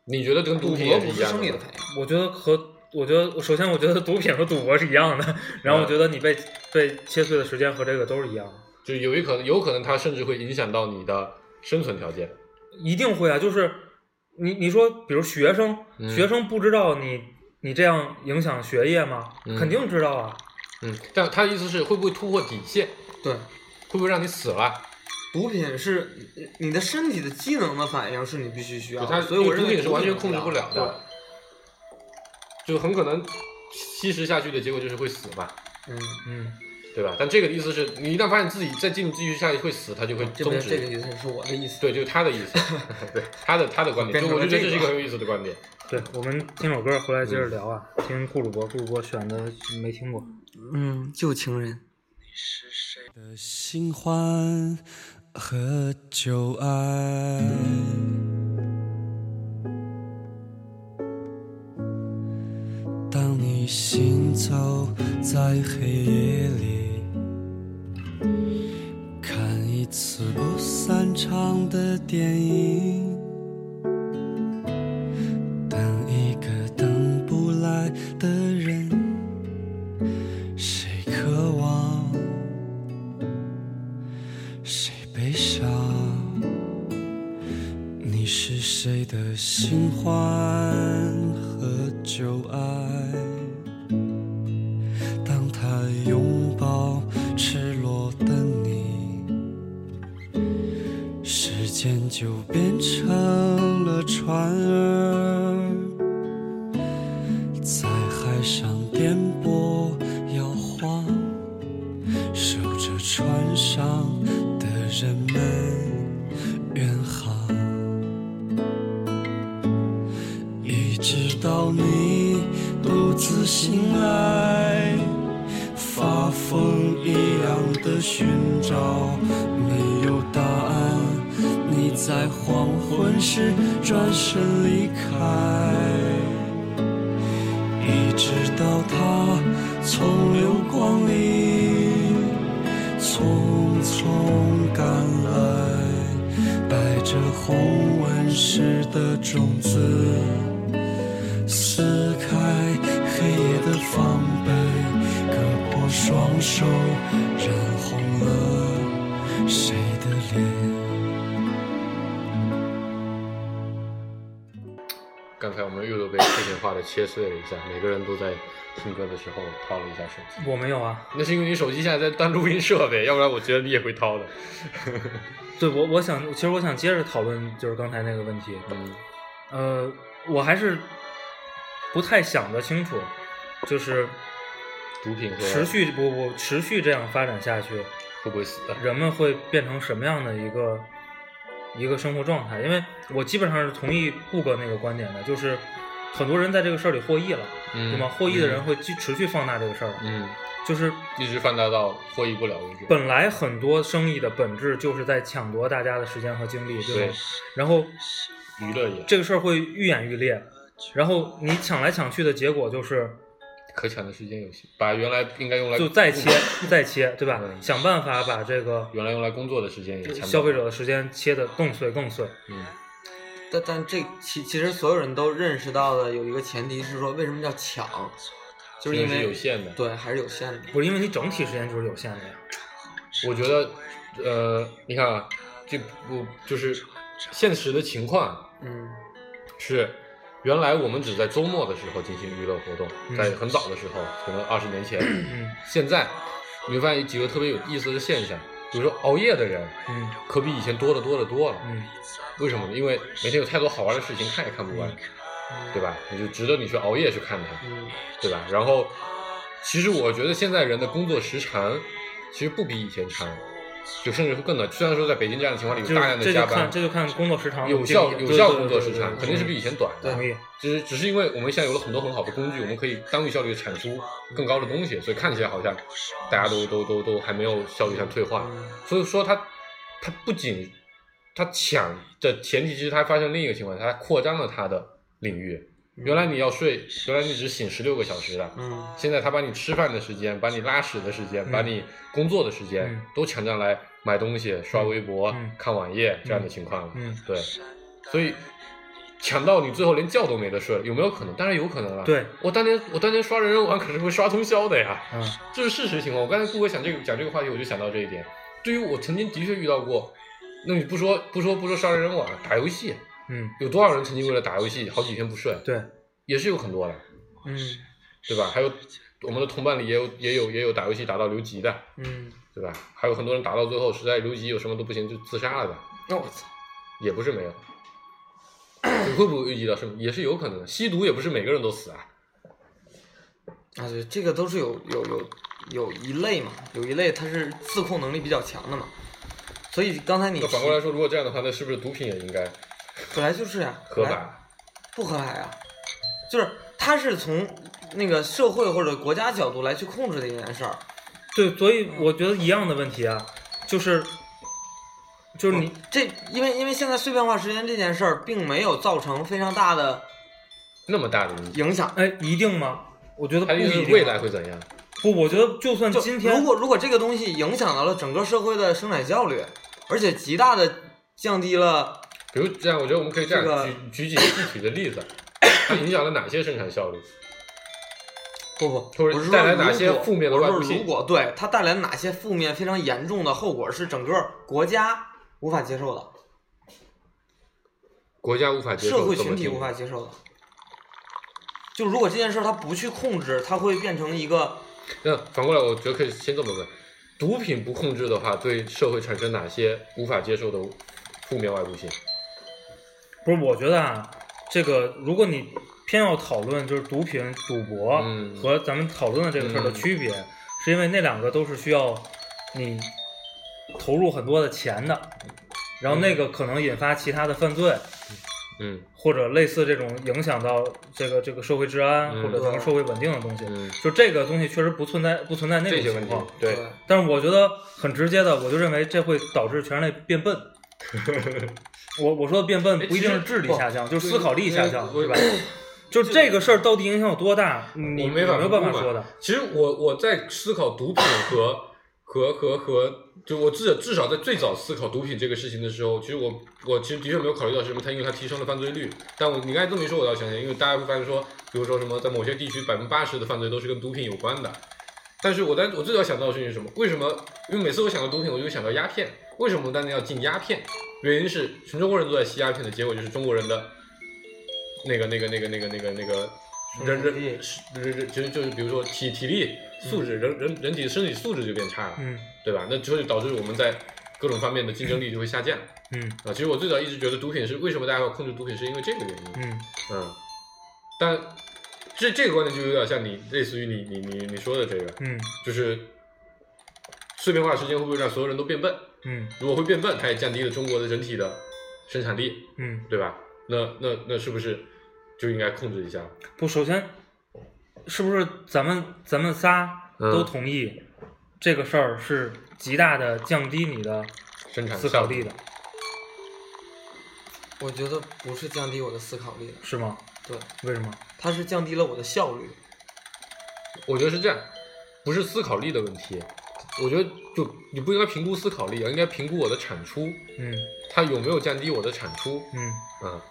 你觉得跟赌毒品博不是一样的吗？生理的反应。我觉得和我觉得首先我觉得毒品和赌博是一样的，然后我觉得你被被切碎的时间和这个都是一样的。就有一可能，有可能它甚至会影响到你的生存条件。一定会啊，就是你你说，比如学生，嗯学生不知道你你这样影响学业吗？嗯肯定知道啊。嗯，但他的意思是会不会突破底线？对，会不会让你死了？毒品是你的身体的机能的反应，是你必须需要的，所以我认为毒品是完全控制不了对的，就很可能吸食下去的结果就是会死嘛，嗯，嗯，对吧？但这个意思是你一旦发现自己再继续继续下去会死，他就会这终止。这个意思是我的意思。对，就是他的意思，[LAUGHS] 对他的他的观点，就我觉得这这个是一个很有意思的观点。对，我们听首歌回来接着聊啊。听顾主播，顾主播选的没听过。嗯，旧情人。的新欢和旧爱。当你行走在黑夜里，看一次不散场的电影，的时候掏了一下手机。我没有啊。那是因为你手机现在在当录音设备，要不然我觉得你也会掏的。[LAUGHS] 对我，我想，其实我想接着讨论，就是刚才那个问题。嗯呃，我还是不太想得清楚，就是毒品和持续不不持续这样发展下去，会不会死？人们会变成什么样的一个一个生活状态？因为我基本上是同意顾哥那个观点的，就是很多人在这个事儿里获益了，嗯对吗？获益的人会继持续放大这个事儿，嗯，就是一直放大到获益不了为止。本来很多生意的本质就是在抢夺大家的时间和精力，对？然后娱乐也这个事儿会愈演愈烈，然后你抢来抢去的结果就是可抢的时间有限，把原来应该用来就再切再切，对吧？嗯想办法把这个原来用来工作的时间也抢消费者的时间切得更碎更碎。嗯但但这其其实所有人都认识到的有一个前提是说，为什么叫抢，就是因为是有限的对，还是有限的。不是因为你整体时间就是有限的呀。我觉得，呃，你看啊，这不就是现实的情况嗯是，原来我们只在周末的时候进行娱乐活动，嗯在很早的时候，可能二十年前，嗯现在你会发现几个特别有意思的现象，比如说熬夜的人，嗯可比以前多得多得多了。嗯为什么呢？因为每天有太多好玩的事情看也看不完，对吧？你就值得你去熬夜去看它。嗯对吧？然后，其实我觉得现在人的工作时长其实不比以前长，就甚至会更短。虽然说在北京这样的情况里有大量的加班这就看，工作时长有效有效工作时长肯定是比以前短的。同意。只是只是因为我们现在有了很多很好的工具，我们可以单位效率地产出更高的东西，所以看起来好像大家都都都都还没有效率上退化。嗯所以说它它不仅它抢的前提，其实它发生另一个情况，它扩张了它的领域。原来你要睡，原来你只醒十六个小时的，嗯现在他把你吃饭的时间、把你拉屎的时间、把你工作的时间、嗯都抢占来买东西、刷微博、嗯看网页这样的情况了。嗯对，所以抢到你最后连觉都没得睡，有没有可能？当然有可能了。对，我当年我当年刷人人网可是会刷通宵的呀，嗯这是事实情况。我刚才顾哥想这个讲这个话题，我就想到这一点。对于我曾经的确遇到过，那你不说不说不说刷人人网，打游戏，嗯，有多少人曾经为了打游戏好几天不睡？对，也是有很多的。嗯对吧？还有我们的同伴里也有也有也有打游戏打到留级的，嗯，对吧？还有很多人打到最后实在留级有什么都不行就自杀了的，那我操，也不是没有。你会不会遇到什么？也是有可能的。吸毒也不是每个人都死啊。啊对，这个都是有有有有一类嘛，有一类他是自控能力比较强的嘛，所以刚才你那反过来说，如果这样的话，那是不是毒品也应该本来就是呀，合法？不合法呀，就是它是从那个社会或者国家角度来去控制的一件事儿。对，所以我觉得一样的问题啊，就是就是你这因为因为现在碎片化时间这件事儿，并没有造成非常大的那么大的影响。哎，一定吗？我觉得不一定。未来会怎样？不，我觉得就算今天如果如果这个东西影响到了整个社会的生产效率，而且极大的降低了，比如这样，我觉得我们可以这样、这个举举几个具体的例子，它影响了哪些生产效率？不不，或者带来哪些负面的外部性说如果对它带来哪些负面非常严重的后果，是整个国家无法接受的，国家无法接受，社会群体无法接受的。就如果这件事儿它不去控制，它会变成一个那反过来，我觉得可以先这么问：毒品不控制的话，对社会产生哪些无法接受的负面外部性？不是，我觉得啊，这个如果你偏要讨论就是毒品、赌博嗯和咱们讨论的这个事儿的嗯区别，是因为那两个都是需要你投入很多的钱的，然后那个可能引发其他的犯罪，嗯或者类似这种影响到这个这个社会治安、嗯或者咱们社会稳定的东西。嗯，就这个东西确实不存在不存在那种这些问题情况，，对，但是我觉得很直接的，我就认为这会导致全人类变笨。[LAUGHS] 我我说的变笨哎不一定是智力下降，就是思考力下降，我是吧？就这个事儿到底影响有多大，你我没法有没有办法说的？其实我我在思考毒品和和和和，就我至至少在最早思考毒品这个事情的时候，其实我我其实的确没有考虑到是什么，它因为它提升了犯罪率。但我你刚才这么一说，我倒想起来，因为大家会发现说，比如说什么在某些地区百分之八十的犯罪都是跟毒品有关的。但是我在我最早想到的事情是什么？为什么？因为每次我想到毒品，我就会想到鸦片。为什么当年要禁鸦片？原因是全中国人都在吸鸦片的结果就是中国人的那个那个那个那个那个那个人人人人其实就是比如说体体力素质，人人人体的身体素质就变差了，嗯对吧？那就会导致我们在各种方面的竞争力就会下降嗯啊。其实我最早一直觉得毒品是为什么大家要控制毒品，是因为这个原因。嗯嗯，但这这个观点就有点像你类似于你你你你说的这个，嗯就是碎片化时间会不会让所有人都变笨？嗯如果会变笨，它也降低了中国的整体的生产力，嗯，对吧？那那那是不是就应该控制一下？不，首先是不是咱们咱们仨嗯都同意这个事儿是极大的降低你的生产效率思考力的，我觉得不是降低我的思考力的，是吗？对，为什么？它是降低了我的效率。我觉得是这样，不是思考力的问题。我觉得就你不应该评估思考力，而应该评估我的产出，嗯它有没有降低我的产出？嗯啊，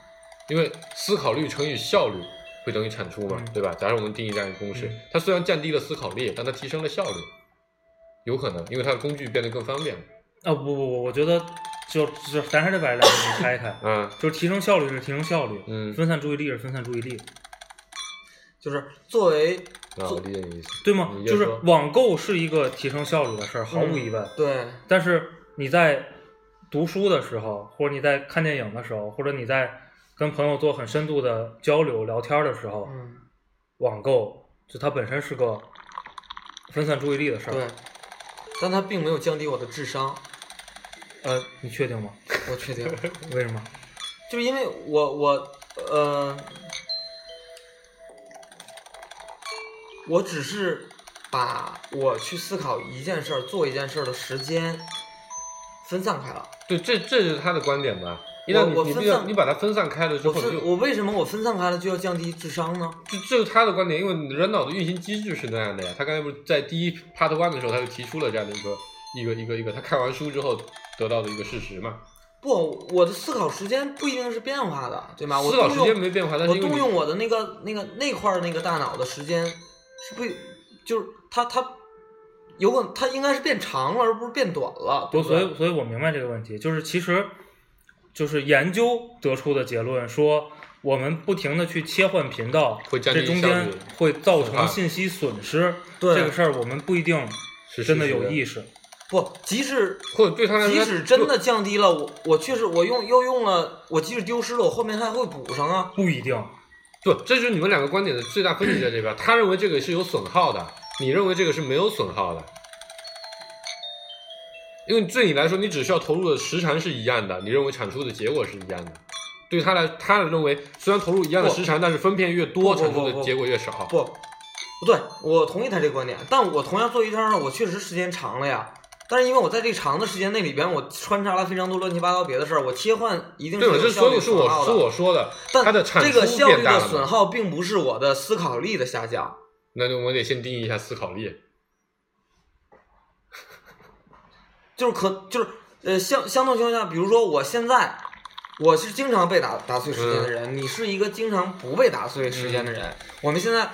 因为思考率乘以效率会等于产出嘛，嗯对吧？假如我们定义这样一个公式，嗯它虽然降低了思考力，但它提升了效率，有可能，因为它的工具变得更方便了。啊不不不，我觉得就就咱还是把这两个东西拆开，嗯 [LAUGHS] 就是提升效率是提升效率，嗯，分散注意力是分散注意力，就是作为啊，我理解你意思。对吗就是网购是一个提升效率的事儿，毫无疑问。对，但是你在读书的时候，或者你在看电影的时候，或者你在跟朋友做很深度的交流聊天的时候，嗯，网购就它本身是个分散注意力的事儿。对，但它并没有降低我的智商，呃，你确定吗？[LAUGHS] 我确定，为什么？就是因为我我呃，我只是把我去思考一件事儿、做一件事儿的时间分散开了。对，这这是他的观点吧？一旦你你你我分散你把它分散开了之后，就分我为什么我分散开了就要降低智商呢？这这是他的观点，因为人脑的运行机制是那样的呀。他刚才不是在第一 part one 的时候，他就提出了这样的一个一个一个一个他看完书之后得到的一个事实嘛。不，我的思考时间不一定是变化的，对吗？我思考时间没变化，但是我动用我的那个那个那块儿那个大脑的时间是不，就是它它有可能它应该是变长了，而不是变短了。不，对对所以所以我明白这个问题，就是其实就是研究得出的结论说，我们不停的去切换频道，会降低这中间会造成信息损失。对这个事儿我们不一定是真的有意识。不，即使或者对他来说，即使真的降低了，我我确实我用又用了，我即使丢失了，我后面还会补上啊。不一定，不，这就是你们两个观点的最大分歧在这边。他认为这个是有损耗的，你认为这个是没有损耗的。因为对你来说，你只需要投入的时长是一样的，你认为产出的结果是一样的。对他来，他认为虽然投入一样的时长，但是分片越多，产出的结果越少。不，不对，我同意他这个观点，但我同样做一张我确实时间长了呀。但是因为我在这长的时间内里边，我穿插了非常多乱七八糟别的事儿，我切换一定是有效率是我是损耗的。我说的，但它的产这个效率的。损耗并不是我的思考力的下降。那就我得先定义一下思考力。就是可就是呃相相同情况下，比如说我现在我是经常被打打碎时间的嗯人，你是一个经常不被打碎时间的人，我们现在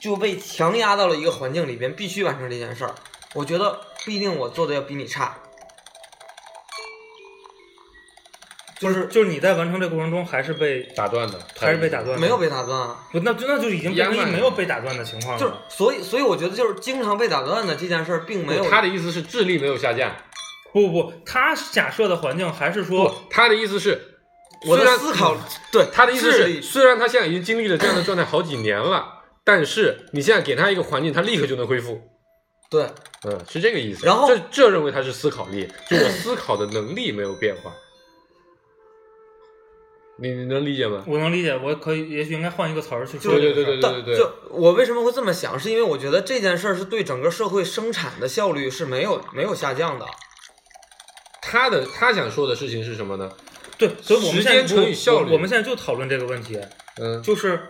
就被强压到了一个环境里边，必须完成这件事儿。我觉得不一定我做的要比你差，就是就是你在完成这个过程中还是被打断的，还是被打断的，没有被打断啊。不，那就那就已经没有被打断的情况了。就是，所以，所以我觉得就是经常被打断的这件事儿，并没有他的意思是智力没有下降，不不不，他假设的环境还是不说，，他的意思是，我的思考，对他的意思是，虽然他现在已经经历了这样的状态好几年了，但是你现在给他一个环境，他立刻就能恢复。对嗯，是这个意思。然后这这认为他是思考力，就我思考的能力没有变化。你你能理解吗？我能理解，我可以也许应该换一个词儿去说对对。对对对对就我为什么会这么想，是因为我觉得这件事儿是对整个社会生产的效率是没有没有下降的。他的他想说的事情是什么呢？对，所以我们时现在间乘以效率我我们现在就讨论这个问题，嗯，就是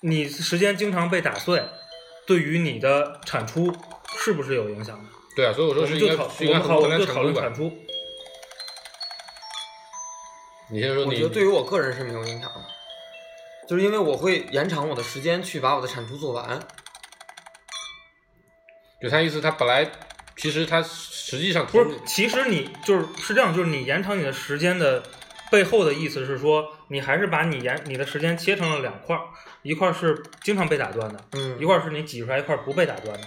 你时间经常被打碎，对于你的产出是不是有影响的？对啊，所以我说我是应该们就讨是应该我们讨我们就讨论产出。你先说你，我觉得对于我个人是没有影响的，就是因为我会延长我的时间去把我的产出做完。就他意思，他本来其实他实际上不是，其实你就是是这样，就是你延长你的时间的背后的意思是说，你还是把你延你的时间切成了两块儿，一块儿是经常被打断的，嗯一块儿是你挤出来一块儿不被打断的。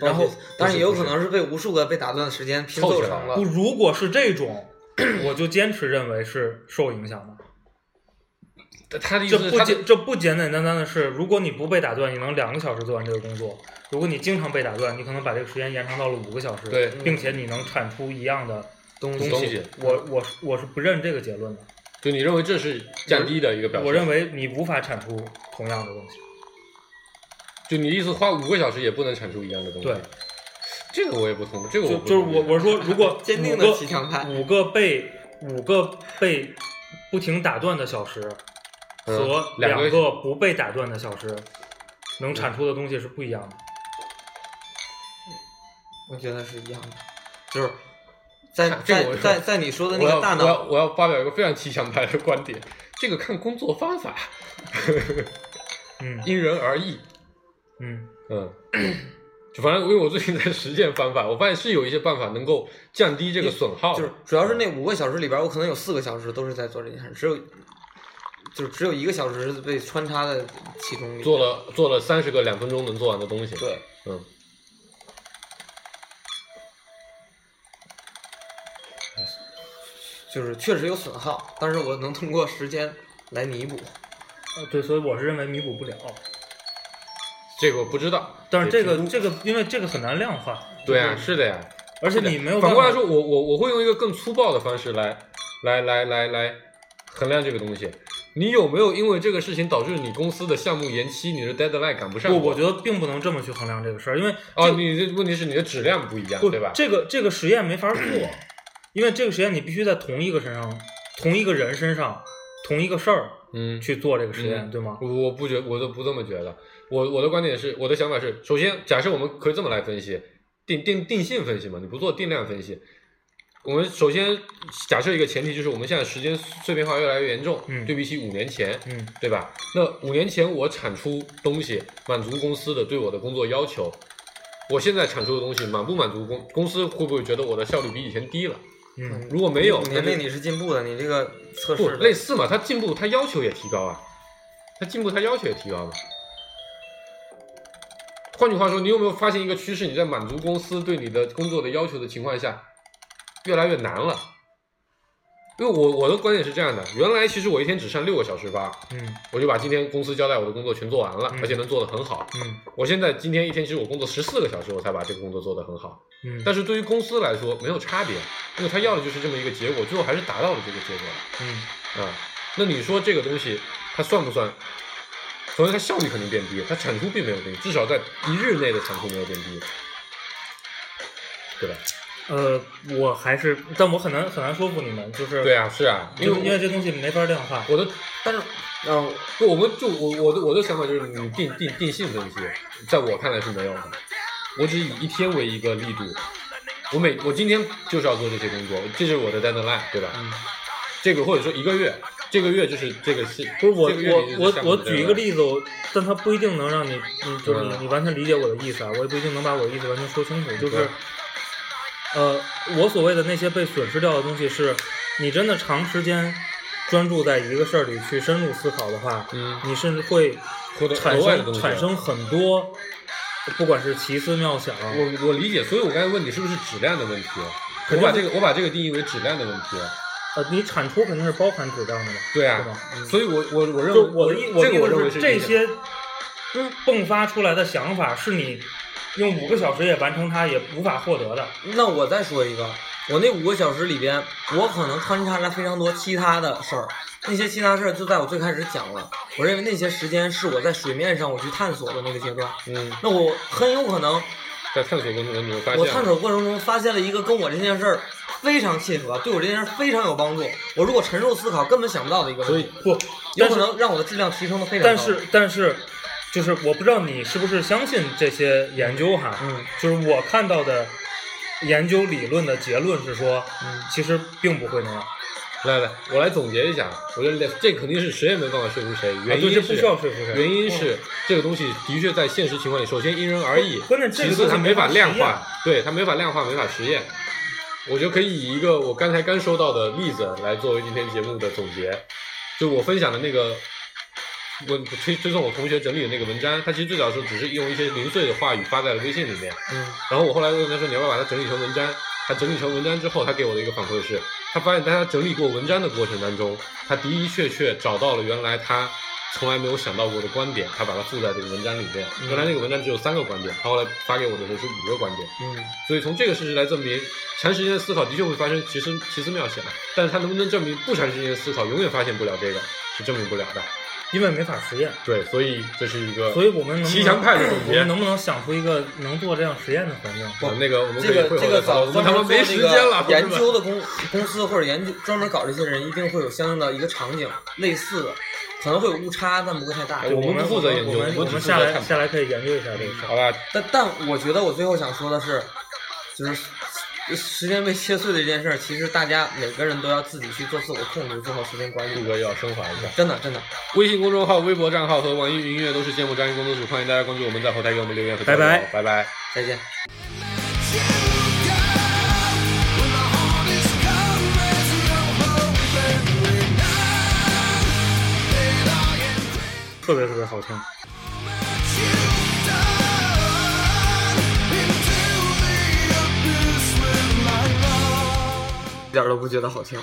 然后，但是也有可能是被无数个被打断的时间拼凑成了不，。如果是这种，我就坚持认为是受影响的。他的意这不思是他的简这不简简单单的是，如果你不被打断，你能两个小时做完这个工作；如果你经常被打断，你可能把这个时间延长到了五个小时，对并且你能产出一样的东西我我我是不认这个结论的。就你认为这是降低的一个表现？我认为你无法产出同样的东西。就你的意思，花五个小时也不能产出一样的东西。对，这个我也不同意，这个我就是我我是说，如果 [LAUGHS] 坚定的五个骑墙派五个被五个被不停打断的小时嗯和两个不被打断的小时，能产出的东西是不一样的。我觉得是一样的，就是在在在在你说的那个大脑我要脑，我要发表一个非常骑墙派的观点，这个看工作方法，嗯 [LAUGHS] 因人而异。嗯嗯，就反正因为我最近在实践方法，我发现是有一些办法能够降低这个损耗的。就是主要是那五个小时里边，我可能有四个小时都是在做这件事，只有就是只有一个小时是被穿插在其中。做了做了三十个两分钟能做完的东西。，对，嗯，就是确实有损耗，但是我能通过时间来弥补。呃对，所以我是认为弥补不了。这个我不知道。但是这个这个，因为这个很难量化。对啊，是的呀。而且你没有反过来说，我我我会用一个更粗暴的方式来来来来来衡量这个东西。你有没有因为这个事情导致你公司的项目延期，你的 deadline 赶不上？不，我觉得并不能这么去衡量这个事儿，因为哦，你的问题是你的质量不一样，对吧？这个这个实验没法做，[CLEARS THROAT] 因为这个实验你必须在同一个身上、同一个人身上、同一个事儿嗯，去做这个实验，嗯对吗？我不觉，我都不这么觉得。我我的观点是，我的想法是，首先，假设我们可以这么来分析，定定定性分析嘛，你不做定量分析。我们首先假设一个前提，就是我们现在时间碎片化越来越严重，嗯对比起五年前，嗯对吧？那五年前我产出东西满足公司的对我的工作要求，我现在产出的东西满不满足公公司会不会觉得我的效率比以前低了？嗯如果没有，五年龄你是进步的，你这个测试类似嘛？他进步，他要求也提高啊，他进步，他要求也提高嘛。换句话说，你有没有发现一个趋势？你在满足公司对你的工作的要求的情况下，越来越难了。因为我我的观点是这样的，原来其实我一天只上六个小时班，嗯我就把今天公司交代我的工作全做完了，嗯而且能做得很好。嗯我现在今天一天其实我工作十四个小时，我才把这个工作做得很好。嗯，但是对于公司来说没有差别，因为他要的就是这么一个结果，最后还是达到了这个结果。嗯啊，那你说这个东西它算不算？首先它效率肯定变低，它产出并没有变低，至少在一日内的产出没有变低，对吧？呃，我还是，但我很难很难说服你们，就是对啊，是啊，因因为为因为这东西没法量化。我的但是，嗯、就，我们就我我的我的想法就是你定定定性分析，在我看来是没有的，我只以一天为一个力度，我每我今天就是要做这些工作，这就是我的 deadline，对吧？嗯这个或者说一个月，这个月就是这个是不是我我我我举一个例子，我但它不一定能让你，你就是你嗯你完全理解我的意思啊，我也不一定能把我的意思完全说清楚。就是对，呃，我所谓的那些被损失掉的东西，是你真的长时间专注在一个事儿里去深入思考的话，嗯你甚至会产生产生很多，不管是奇思妙想，我我理解，所以我刚才问你是不是质量的问题？我把这个我把这个定义为质量的问题。呃，你产出肯定是包含质量的嘛，对啊所以我我我认为我的意，我的意这个我认为思是这些迸发出来的想法是你用五个小时也完成它也无法获得的。那我再说一个，我那五个小时里边，我可能穿插了非常多其他的事儿，那些其他事儿就在我最开始讲了，我认为那些时间是我在水面上我去探索的那个阶段，嗯，那我很有可能在探索过程中你会发现，我探索过程中发现了一个跟我这件事儿非常契合，对我这件事儿非常有帮助，我如果沉入思考根本想不到的一个问题，不，有可能让我的质量提升的非常高。但是但是，就是我不知道你是不是相信这些研究哈，嗯就是我看到的研究理论的结论是说，嗯其实并不会那样。来来，我来总结一下，我觉得这肯定是谁也没办法说服谁，原因啊对，这不是需要说服谁。原因是这个东西的确在现实情况里，首先因人而异，关键这个其次它没法法量化，对它没法量化，没法实验。我觉得可以以一个我刚才刚收到的例子来作为今天节目的总结，就我分享的那个。我推推送我同学整理的那个文章，他其实最早的时候只是用一些零碎的话语发在了微信里面，嗯然后我后来问他说你要不要把它整理成文章？他整理成文章之后，他给我的一个反馈是，他发现在他整理过文章的过程当中，他的的确确找到了原来他从来没有想到过的观点，他把它附在这个文章里面。嗯原来那个文章只有三个观点，他后来发给我的时候是五个观点。嗯所以从这个事实来证明，长时间的思考的确会发生奇思奇思妙想，但是他能不能证明不长时间的思考永远发现不了这个，是证明不了的。因为没法实验，对，所以这是一个，所以我们能不能派的总结我们能不能想出一个能做这样实验的环境？不那个我们可这个以会后这个早我们他妈专门没做这时间了，个研究的公公司或者研究专门搞这些人，一定会有相应的一个场景类似的，可能会有误差，但不会太大。哎我们负责研究我们我们只我们下来探讨下来可以研究一下这个事儿。好吧，但但我觉得我最后想说的是，就是时间被切碎的这件事儿，其实大家每个人都要自己去做自我控制，做好时间管理。杜哥要升华一下。真的真的，微信公众号、微博账号和网易云音乐都是芥末章鱼工作组，欢迎大家关注我们，在后台给我们留言和拜拜拜拜。再见。特别特别好听。一点都不觉得好听。